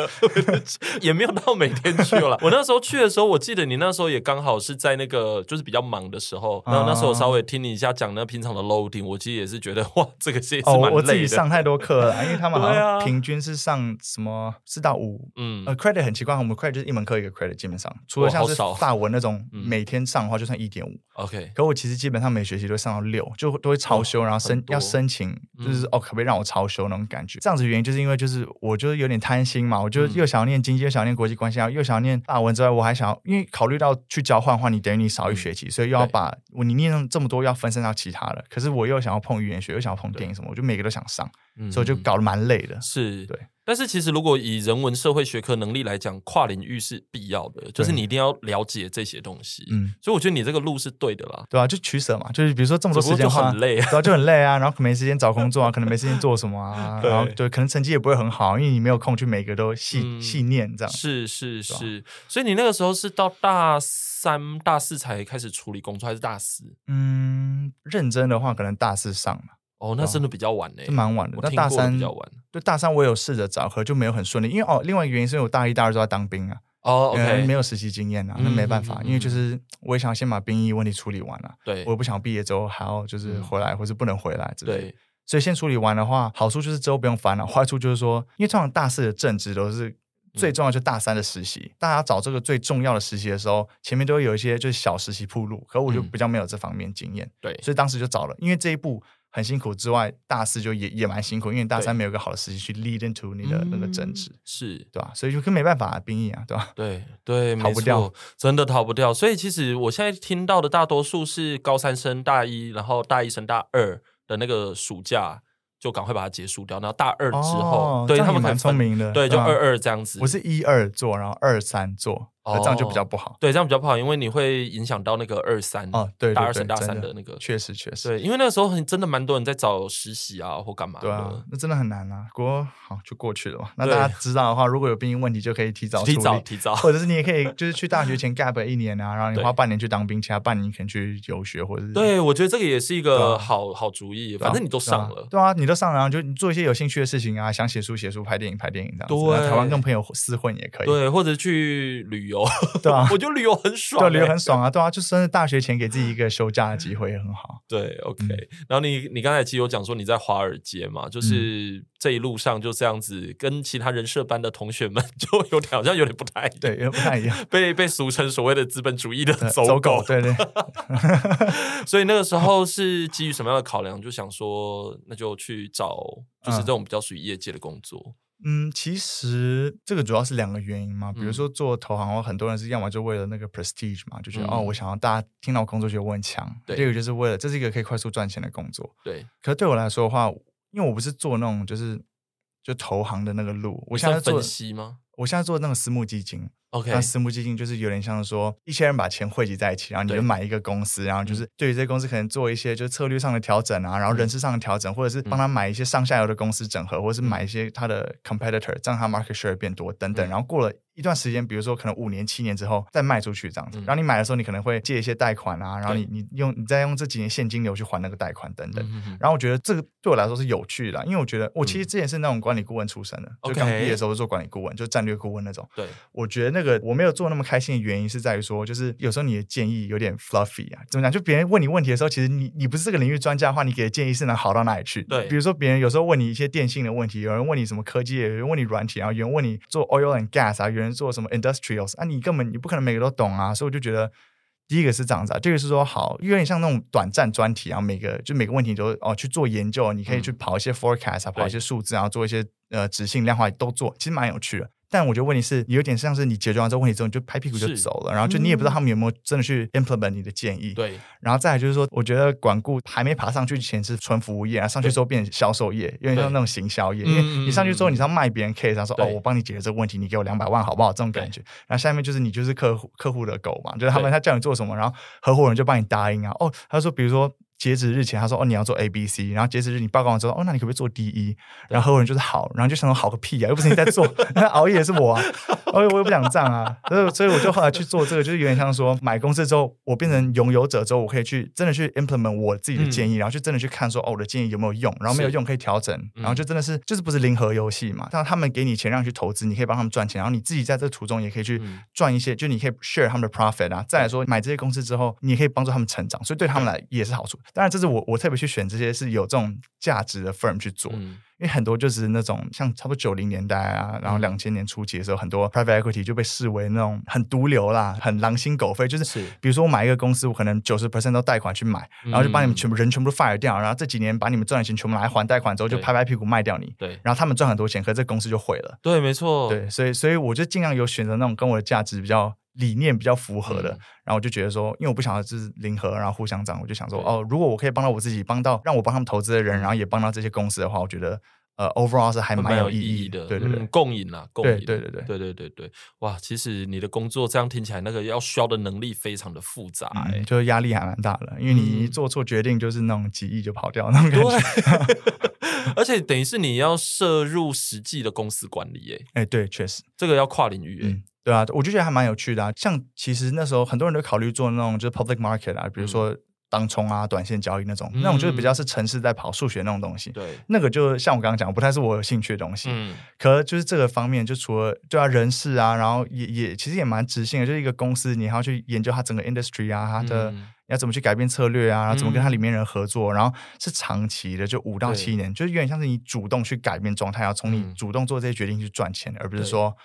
也没有到每天 chill 了。我那时候去的时候，我记得你那时候也刚好是在那个就是比较忙的时候，然后那时候我稍微听你一下讲那平常的 loading，我其实也是觉得哇，这个是哦，我自己上太多课了，因为他们好像平均是上什么四到五，嗯，呃，credit 很奇怪，我们 credit 就是一门课一个 credit，基本上除了像是法文那种每天上的话，就算一点五，OK。可我其实基本上每学期都会上到六，就都会超修，然后申要申请，就是哦，可不可以让我超休？那种感觉，这样子原因就是因为就是我就是有点贪心嘛，我就又想要念经济，又想要念国际关系啊，又想要念法文之外，我还想要，因为考虑到去交换的话，你等于你少一学期，所以又要把我你念这么多要分散到其他的，可是我又想要碰语言学，又想要碰电影什么，我就每个都想上，所以就搞得蛮累的。是对。但是其实，如果以人文社会学科能力来讲，跨领域是必要的，就是你一定要了解这些东西。嗯，所以我觉得你这个路是对的啦，对啊，就取舍嘛，就是比如说这么多时间就很累，啊对啊，就很累啊，然后没时间找工作啊，可能没时间做什么啊，然后对，可能成绩也不会很好，因为你没有空去每个都细细念这样。是是是，所以你那个时候是到大三、大四才开始处理工作，还是大四？嗯，认真的话，可能大四上嘛。哦，那真的比较晚嘞，是蛮晚的。那大三比较晚，对，大三我有试着找，可就没有很顺利。因为哦，另外一个原因是因为我大一、大二都在当兵啊，哦没有实习经验啊，那没办法。因为就是我也想先把兵役问题处理完了，对，我也不想毕业之后还要就是回来或是不能回来之类的。所以先处理完的话，好处就是之后不用烦恼；坏处就是说，因为通常大四的正职都是最重要，就大三的实习。大家找这个最重要的实习的时候，前面都会有一些就是小实习铺路，可我就比较没有这方面经验，对，所以当时就找了，因为这一步。很辛苦之外，大四就也也蛮辛苦，因为大三没有一个好的时机去 lead into 你的那个正职，是对吧？所以就更没办法兵役啊，对吧？对对，逃不掉，真的逃不掉。所以其实我现在听到的大多数是高三升大一，然后大一升大二的那个暑假。就赶快把它结束掉，然后大二之后，对他们蛮聪明的，对，就二二这样子。我是一二做，然后二三做，这样就比较不好。对，这样比较不好，因为你会影响到那个二三啊，对，大二升大三的那个，确实确实。对，因为那个时候很真的蛮多人在找实习啊或干嘛的。对啊，那真的很难啊。不过好就过去了嘛。那大家知道的话，如果有兵役问题，就可以提早提早提早，或者是你也可以就是去大学前 gap 一年啊，然后你花半年去当兵，其他半年可能去游学或者是。对，我觉得这个也是一个好好主意。反正你都上了，对啊，你都上了，然后就你做。做一些有兴趣的事情啊，想写书写书，拍电影拍电影这样子。对，台湾跟朋友厮混也可以。对，或者去旅游，对啊，我觉得旅游很爽，对，旅游很爽啊，对啊，就算是大学前给自己一个休假的机会也很好。对，OK。然后你你刚才其实有讲说你在华尔街嘛，就是这一路上就这样子，跟其他人社班的同学们 就有点好像有点不太对，有点不太一样，被被俗称所谓的资本主义的走狗，对对。所以那个时候是基于什么样的考量，就想说那就去找。就是这种比较属于业界的工作。嗯，其实这个主要是两个原因嘛。比如说做投行，我很多人是要么就为了那个 prestige 嘛，就觉得、嗯、哦，我想要大家听到工作觉得我很强。对，第二个就是为了这是一个可以快速赚钱的工作。对。可是对我来说的话，因为我不是做那种就是就投行的那个路，我现在做分析吗？我现在做那个私募基金。OK，那私募基金就是有点像说，一些人把钱汇集在一起，然后你就买一个公司，然后就是对于这些公司可能做一些就是策略上的调整啊，然后人事上的调整，或者是帮他买一些上下游的公司整合，或者是买一些他的 competitor，这样他 market share 变多等等。然后过了一段时间，比如说可能五年、七年之后再卖出去这样子。然后你买的时候，你可能会借一些贷款啊，然后你你用你再用这几年现金流去还那个贷款等等。然后我觉得这个对我来说是有趣的，因为我觉得我其实之前是那种管理顾问出身的，就刚毕业的时候做管理顾问，就战略顾问那种。对，我觉得那个我没有做那么。开心的原因是在于说，就是有时候你的建议有点 fluffy 啊，怎么讲？就别人问你问题的时候，其实你你不是这个领域专家的话，你给的建议是能好到哪里去？对，比如说别人有时候问你一些电信的问题，有人问你什么科技，有人问你软体，然后有人问你做 oil and gas 啊，有人做什么 industrials 啊，你根本你不可能每个都懂啊，所以我就觉得第一个是这样子啊，第二个是说好，有点像那种短暂专题啊，每个就每个问题都哦去做研究，你可以去跑一些 forecast 啊，跑一些数字，然后做一些呃直性量化都做，其实蛮有趣的。但我觉得问题是，有点像是你解决完这个问题之后，你就拍屁股就走了，然后就你也不知道他们有没有真的去 implement 你的建议。对，然后再来就是说，我觉得管顾还没爬上去前是纯服务业，然后上去之后变销售业，有点像那种行销业。因为你上去之后，你是要卖别人 case，然后说哦，我帮你解决这个问题，你给我两百万好不好？这种感觉。然后下面就是你就是客户客户的狗嘛，就是他们他叫你做什么，然后合伙人就帮你答应啊。哦，他说比如说。截止日前，他说：“哦，你要做 A、B、C。”然后截止日你报告完之后，哦，那你可不可以做 D、E？然后合伙人就是好，然后就想说好个屁啊，又不是你在做，那熬夜是我啊，我我又不想这样啊，所以所以我就后来去做这个，就是有点像说买公司之后，我变成拥有者之后，我可以去真的去 implement 我自己的建议，嗯、然后去真的去看说哦，我的建议有没有用，然后没有用可以调整，然后就真的是就是不是零和游戏嘛，让他们给你钱让你去投资，你可以帮他们赚钱，然后你自己在这途中也可以去赚一些，就你可以 share 他们的 profit 啊。再来说买这些公司之后，你也可以帮助他们成长，所以对他们来也是好处。当然，这是我我特。特别去选这些是有这种价值的 firm 去做，嗯、因为很多就是那种像差不多九零年代啊，然后两千年初期的时候，很多 private equity 就被视为那种很毒瘤啦，很狼心狗肺。就是，是比如说我买一个公司，我可能九十 percent 都贷款去买，然后就把你们全部人全部都 fire 掉，然后这几年把你们赚的钱全部拿来还贷款之后，就拍拍屁股卖掉你。对，然后他们赚很多钱，可是这公司就毁了。对，没错。对，所以所以我就尽量有选择那种跟我的价值比较。理念比较符合的，然后我就觉得说，因为我不想就是零和，然后互相涨，我就想说，哦，如果我可以帮到我自己，帮到让我帮他们投资的人，然后也帮到这些公司的话，我觉得呃，overall 是还蛮有意义的，对对对，共赢啊，共赢，对对对对。对对对，哇，其实你的工作这样听起来，那个要需要的能力非常的复杂，哎，就是压力还蛮大的，因为你一做错决定，就是那种几亿就跑掉那种感觉，而且等于是你要涉入实际的公司管理，哎，哎，对，确实，这个要跨领域，哎。对啊，我就觉得还蛮有趣的啊。像其实那时候很多人都考虑做那种就是 public market 啊，比如说当冲啊、短线交易那种，嗯、那种就是比较是城市在跑数学那种东西。对，那个就像我刚刚讲，不太是我有兴趣的东西。嗯，可就是这个方面，就除了对啊人事啊，然后也也其实也蛮直性的，就是一个公司你还要去研究它整个 industry 啊，它的、嗯、要怎么去改变策略啊，然后怎么跟它里面人合作，嗯、然后是长期的，就五到七年，就是有点像是你主动去改变状态，要从你主动做这些决定去赚钱，嗯、而不是说。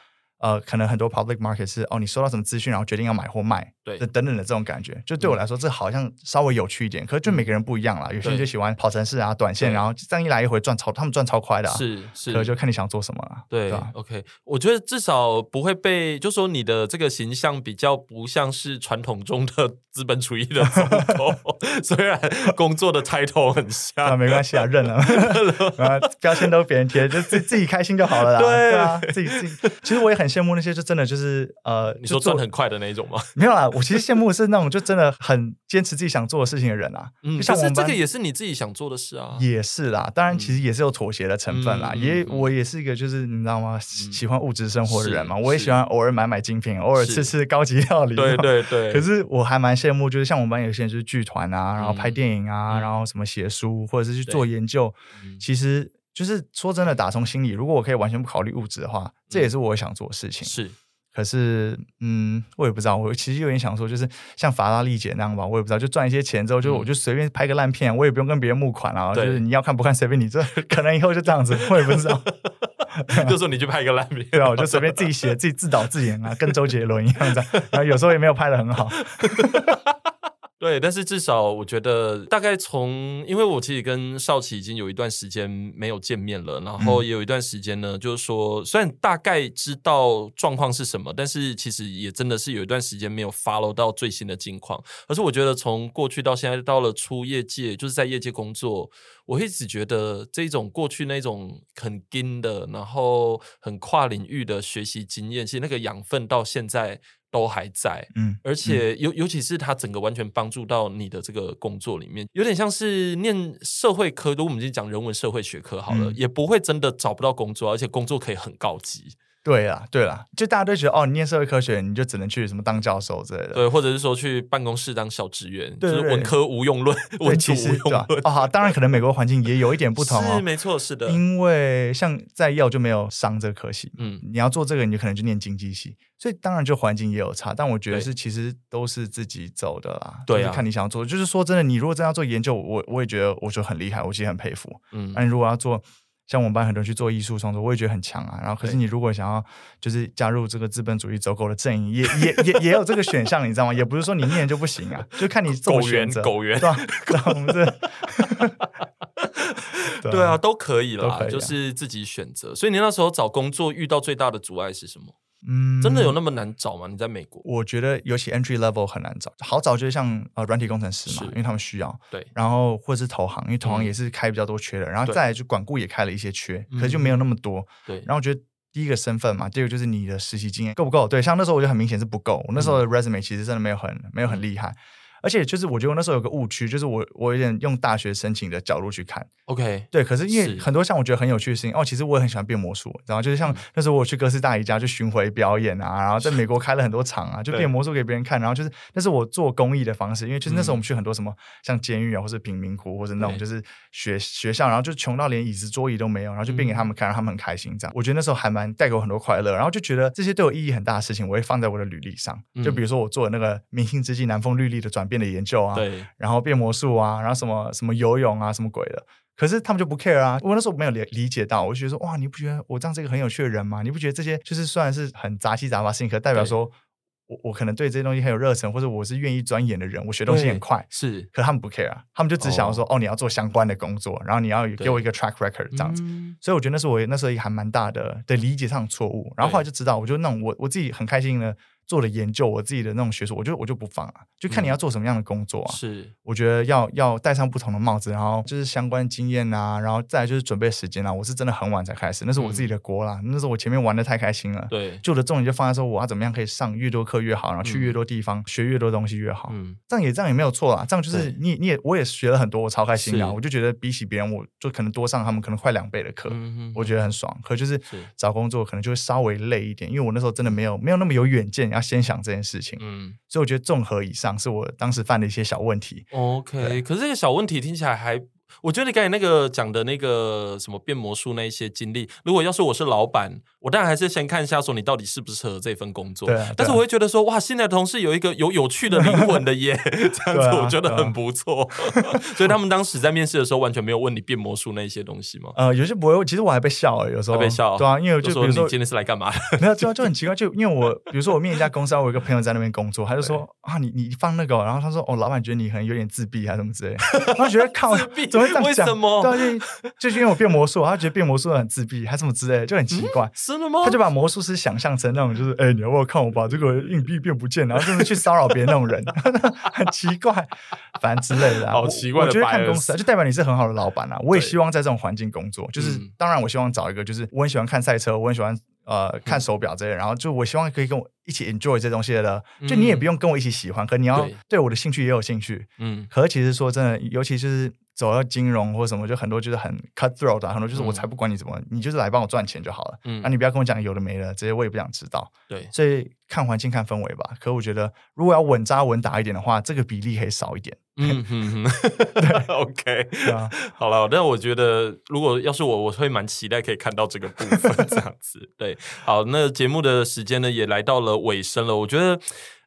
呃，可能很多 public market 是哦，你收到什么资讯，然后决定要买或卖，对，等等的这种感觉，就对我来说，这好像稍微有趣一点。可是就每个人不一样啦，有些人就喜欢跑城市啊、短线，然后这样一来一回赚超，他们赚超快的，是是，可就看你想做什么了。对，OK，我觉得至少不会被，就说你的这个形象比较不像是传统中的资本主义的总统，虽然工作的 title 很像，没关系啊，认了，标签都别人贴，就自自己开心就好了啦。对啊，自己自己，其实我也很。羡慕那些就真的就是呃，你说赚很快的那一种吗？没有啦，我其实羡慕的是那种就真的很坚持自己想做的事情的人啊。嗯，像我们这个也是你自己想做的事啊。也是啦，当然其实也是有妥协的成分啦。也我也是一个就是你知道吗？喜欢物质生活的人嘛。我也喜欢偶尔买买精品，偶尔吃吃高级料理。对对对。可是我还蛮羡慕，就是像我们班有些人就是剧团啊，然后拍电影啊，然后什么写书或者是去做研究，其实。就是说真的，打从心里，如果我可以完全不考虑物质的话，这也是我想做的事情。是，可是，嗯，我也不知道。我其实有点想说，就是像法拉利姐那样吧，我也不知道，就赚一些钱之后，就我就随便拍个烂片，我也不用跟别人募款啊。就是你要看不看随便你，这 可能以后就这样子，我也不知道。就说你去拍一个烂片，对啊，我就随便自己写，自己自导自演啊，跟周杰伦一样这样。然后有时候也没有拍的很好。对，但是至少我觉得，大概从因为我其实跟少奇已经有一段时间没有见面了，然后也有一段时间呢，嗯、就是说虽然大概知道状况是什么，但是其实也真的是有一段时间没有 follow 到最新的近况。可是我觉得从过去到现在，到了出业界，就是在业界工作，我一直觉得这种过去那种很硬的，然后很跨领域的学习经验，其实那个养分到现在。都还在，嗯，而且尤尤其是它整个完全帮助到你的这个工作里面，有点像是念社会科，如果我们就讲人文社会学科好了，嗯、也不会真的找不到工作，而且工作可以很高级。对啊，对啦，就大家都觉得哦，你念社会科学，你就只能去什么当教授之类的，对，或者是说去办公室当小职员，对对对，就是文科无用论，文科无用论。哦，好，当然可能美国环境也有一点不同哦，是没错，是的，因为像在药就没有商这个科系，嗯，你要做这个，你就可能就念经济系，所以当然就环境也有差，但我觉得是其实都是自己走的啦，对啊，就是看你想要做，就是说真的，你如果真要做研究，我我也觉得我就很厉害，我其实很佩服，嗯，那你如果要做。像我们班很多人去做艺术创作，我也觉得很强啊。然后，可是你如果想要就是加入这个资本主义走狗的阵营，也也也也有这个选项，你知道吗？也不是说你念就不行啊，就看你怎么选择。狗源，对吧？我们这 对啊，都可以啦，以就是自己选择。所以你那时候找工作遇到最大的阻碍是什么？嗯，真的有那么难找吗？你在美国？我觉得尤其 entry level 很难找，好找就是像呃软体工程师嘛，因为他们需要。对。然后或者是投行，因为投行也是开比较多缺的。然后再来就管顾也开了一些缺，可是就没有那么多。对。然后我觉得第一个身份嘛，第二个就是你的实习经验够不够？对，像那时候我就很明显是不够。我那时候的 resume 其实真的没有很没有很厉害。而且就是我觉得我那时候有个误区，就是我我有点用大学申请的角度去看，OK，对。可是因为很多像我觉得很有趣的事情，哦，其实我也很喜欢变魔术，然后就是像那时候我去哥斯大黎加就巡回表演啊，然后在美国 开了很多场啊，就变魔术给别人看，然后就是那是我做公益的方式，因为就是那时候我们去很多什么像监狱啊，或是贫民窟，或者那种就是学学校，然后就穷到连椅子桌椅都没有，然后就变给他们看，让他们很开心这样。我觉得那时候还蛮带给我很多快乐，然后就觉得这些对我意义很大的事情，我会放在我的履历上。就比如说我做的那个明星之际南风绿丽的转变的研究啊，对。然后变魔术啊，然后什么什么游泳啊，什么鬼的，可是他们就不 care 啊。我那时候没有理理解到，我就觉得说，哇，你不觉得我这样是一个很有趣的人吗？你不觉得这些就是虽然是很杂七杂八事情，可代表说我我可能对这些东西很有热忱，或者我是愿意钻研的人，我学东西很快。是，可是他们不 care 啊，他们就只想说，哦，哦，你要做相关的工作，然后你要给我一个 track record 这样子。嗯、所以我觉得那是我那时候一个还蛮大的的理解上的错误。然后后来就知道，我就那种我我自己很开心的。做的研究，我自己的那种学术，我就我就不放了，就看你要做什么样的工作啊。是，我觉得要要戴上不同的帽子，然后就是相关经验啊，然后再来就是准备时间啊。我是真的很晚才开始，那是我自己的锅啦。那时候我前面玩的太开心了。对，就我的重点就放在说我要怎么样可以上越多课越好，然后去越多地方学越多东西越好。嗯，这样也这样也没有错啦。这样就是你你也我也学了很多，我超开心啊。我就觉得比起别人，我就可能多上他们可能快两倍的课，我觉得很爽。可就是找工作可能就会稍微累一点，因为我那时候真的没有没有那么有远见，要先想这件事。情，嗯，所以我觉得综合以上是我当时犯的一些小问题。OK，可是这个小问题听起来还。我觉得你刚才那个讲的那个什么变魔术那一些经历，如果要是我是老板，我当然还是先看一下说你到底适不适合这份工作。对，但是我会觉得说哇，现在的同事有一个有有趣的灵魂的耶，这样子我觉得很不错。所以他们当时在面试的时候完全没有问你变魔术那一些东西吗？呃，有些不会，其实我还被笑，有时候还被笑。对啊，因为就比如说你今天是来干嘛？没有，就就很奇怪，就因为我比如说我面一家公司，我有一个朋友在那边工作，他就说啊，你你放那个，然后他说哦，老板觉得你可能有点自闭啊什么之类，他觉得靠怎么会这样讲？为什么？对，就是因为我变魔术，他觉得变魔术很自闭，还什么之类的，就很奇怪。真的吗？他就把魔术师想象成那种，就是哎，你要不要看我把这个硬币变不见，然后就是去骚扰别人那种人，很奇怪，反正之类的。好奇怪的。我觉得看公司啊就代表你是很好的老板啊。我也希望在这种环境工作，就是当然我希望找一个，就是我很喜欢看赛车，我很喜欢呃看手表这些，然后就我希望可以跟我一起 enjoy 这东西的。就你也不用跟我一起喜欢，可你要对我的兴趣也有兴趣。嗯。可是其实说真的，尤其是。走到金融或什么，就很多就是很 cutthroat 的，很多就是我才不管你怎么，嗯、你就是来帮我赚钱就好了。嗯，那、啊、你不要跟我讲有的没的，这些我也不想知道。对，所以看环境看氛围吧。可我觉得，如果要稳扎稳打一点的话，这个比例可以少一点。嗯嗯，OK，啊，好了。但我觉得，如果要是我，我会蛮期待可以看到这个部分这样子。对，好，那节目的时间呢也来到了尾声了。我觉得。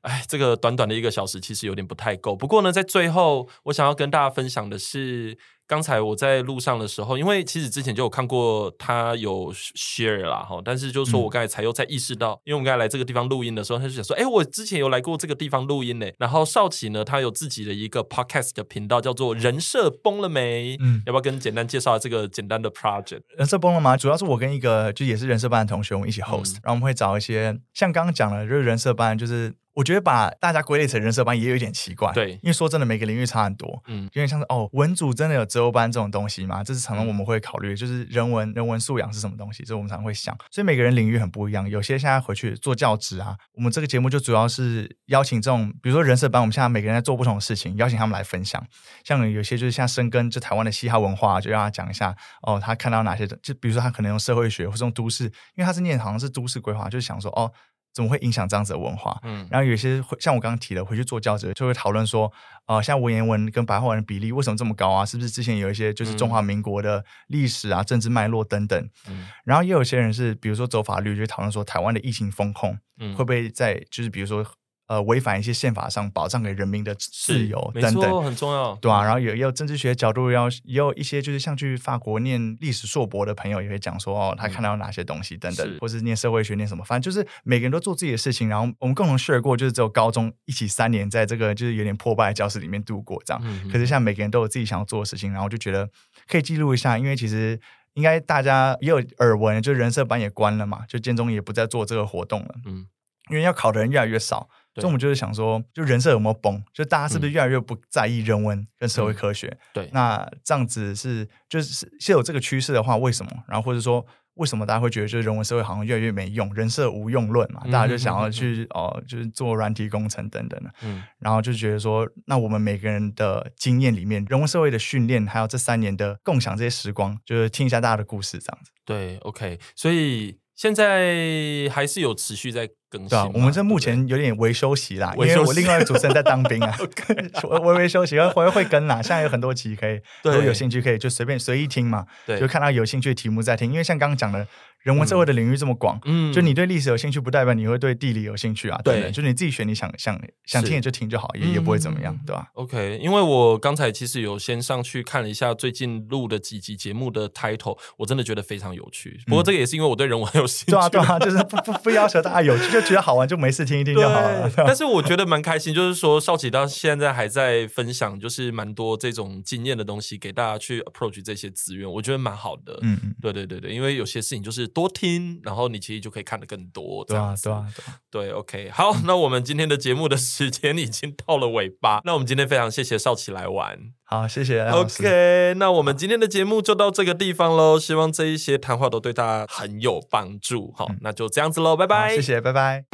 哎，这个短短的一个小时其实有点不太够。不过呢，在最后，我想要跟大家分享的是，刚才我在路上的时候，因为其实之前就有看过他有 share 啦哈，但是就是说我刚才才又在意识到，嗯、因为我们刚才来这个地方录音的时候，他就想说，哎，我之前有来过这个地方录音呢。然后少奇呢，他有自己的一个 podcast 的频道，叫做“人设崩了没”，嗯，要不要跟简单介绍这个简单的 project？人设崩了吗？主要是我跟一个就也是人设班的同学，我们一起 host，、嗯、然后我们会找一些像刚刚讲的，就是人设班，就是。我觉得把大家归类成人设班也有一点奇怪，对，因为说真的，每个领域差很多，嗯，有点像是哦，文组真的有择优班这种东西吗？这是常常我们会考虑，就是人文人文素养是什么东西，这我们常常会想。所以每个人领域很不一样，有些现在回去做教职啊，我们这个节目就主要是邀请这种，比如说人设班，我们现在每个人在做不同的事情，邀请他们来分享。像有些就是像深耕就台湾的嘻哈文化，就让他讲一下哦，他看到哪些，就比如说他可能用社会学或是用都市，因为他是念好像是都市规划，就是想说哦。怎么会影响这样子的文化？嗯，然后有些会像我刚刚提的，回去做教职就会讨论说，呃，像文言文跟白话文的比例为什么这么高啊？是不是之前有一些就是中华民国的历史啊、嗯、政治脉络等等？嗯，然后也有些人是，比如说走法律，就讨论说台湾的疫情风控，嗯，会不会在就是比如说。呃，违反一些宪法上保障给人民的自由等等，很重要，对啊，然后也也有政治学角度，要也有一些就是像去法国念历史硕博的朋友也会讲说，哦，他看到哪些东西等等，嗯、或是念社会学念什么，反正就是每个人都做自己的事情，然后我们共同 share 过，就是只有高中一起三年在这个就是有点破败的教室里面度过这样。可是像每个人都有自己想要做的事情，然后就觉得可以记录一下，因为其实应该大家也有耳闻，就人设班也关了嘛，就建中也不再做这个活动了，嗯，因为要考的人越来越少。所以我们就是想说，就人设有没有崩？就大家是不是越来越不在意人文跟社会科学？嗯、对，那这样子是就是是有这个趋势的话，为什么？然后或者说，为什么大家会觉得就是人文社会好像越来越没用？人设无用论嘛，大家就想要去、嗯、哦，就是做软体工程等等的。嗯，然后就觉得说，那我们每个人的经验里面，人文社会的训练，还有这三年的共享这些时光，就是听一下大家的故事，这样子。对，OK，所以现在还是有持续在。对啊，我们这目前有点微休息啦，因为我另外一个主持人在当兵啊，微微休息，回来会跟啦。现在有很多集可以，如果有兴趣可以就随便随意听嘛，对，就看到有兴趣的题目再听。因为像刚刚讲的。人文社会的领域这么广，嗯，就你对历史有兴趣，不代表你会对地理有兴趣啊。对，就是你自己选，你想想想听也就听就好，也也不会怎么样，对吧？OK，因为我刚才其实有先上去看了一下最近录的几集节目的 title，我真的觉得非常有趣。不过这个也是因为我对人文很有兴趣，对啊，对啊，就是不不不要求大家有趣，就觉得好玩就没事听一听就好了。但是我觉得蛮开心，就是说少奇到现在还在分享，就是蛮多这种经验的东西给大家去 approach 这些资源，我觉得蛮好的。嗯嗯，对对对对，因为有些事情就是多听，然后。你其实就可以看得更多。对啊，对啊，对，对，OK，好，那我们今天的节目的时间已经到了尾巴。那我们今天非常谢谢少奇来玩，好，谢谢。OK，那我们今天的节目就到这个地方喽。希望这一些谈话都对大家很有帮助。好，嗯、那就这样子喽，拜拜。谢谢，拜拜。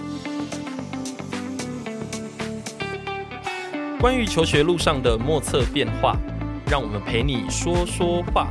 关于求学路上的莫测变化，让我们陪你说说话。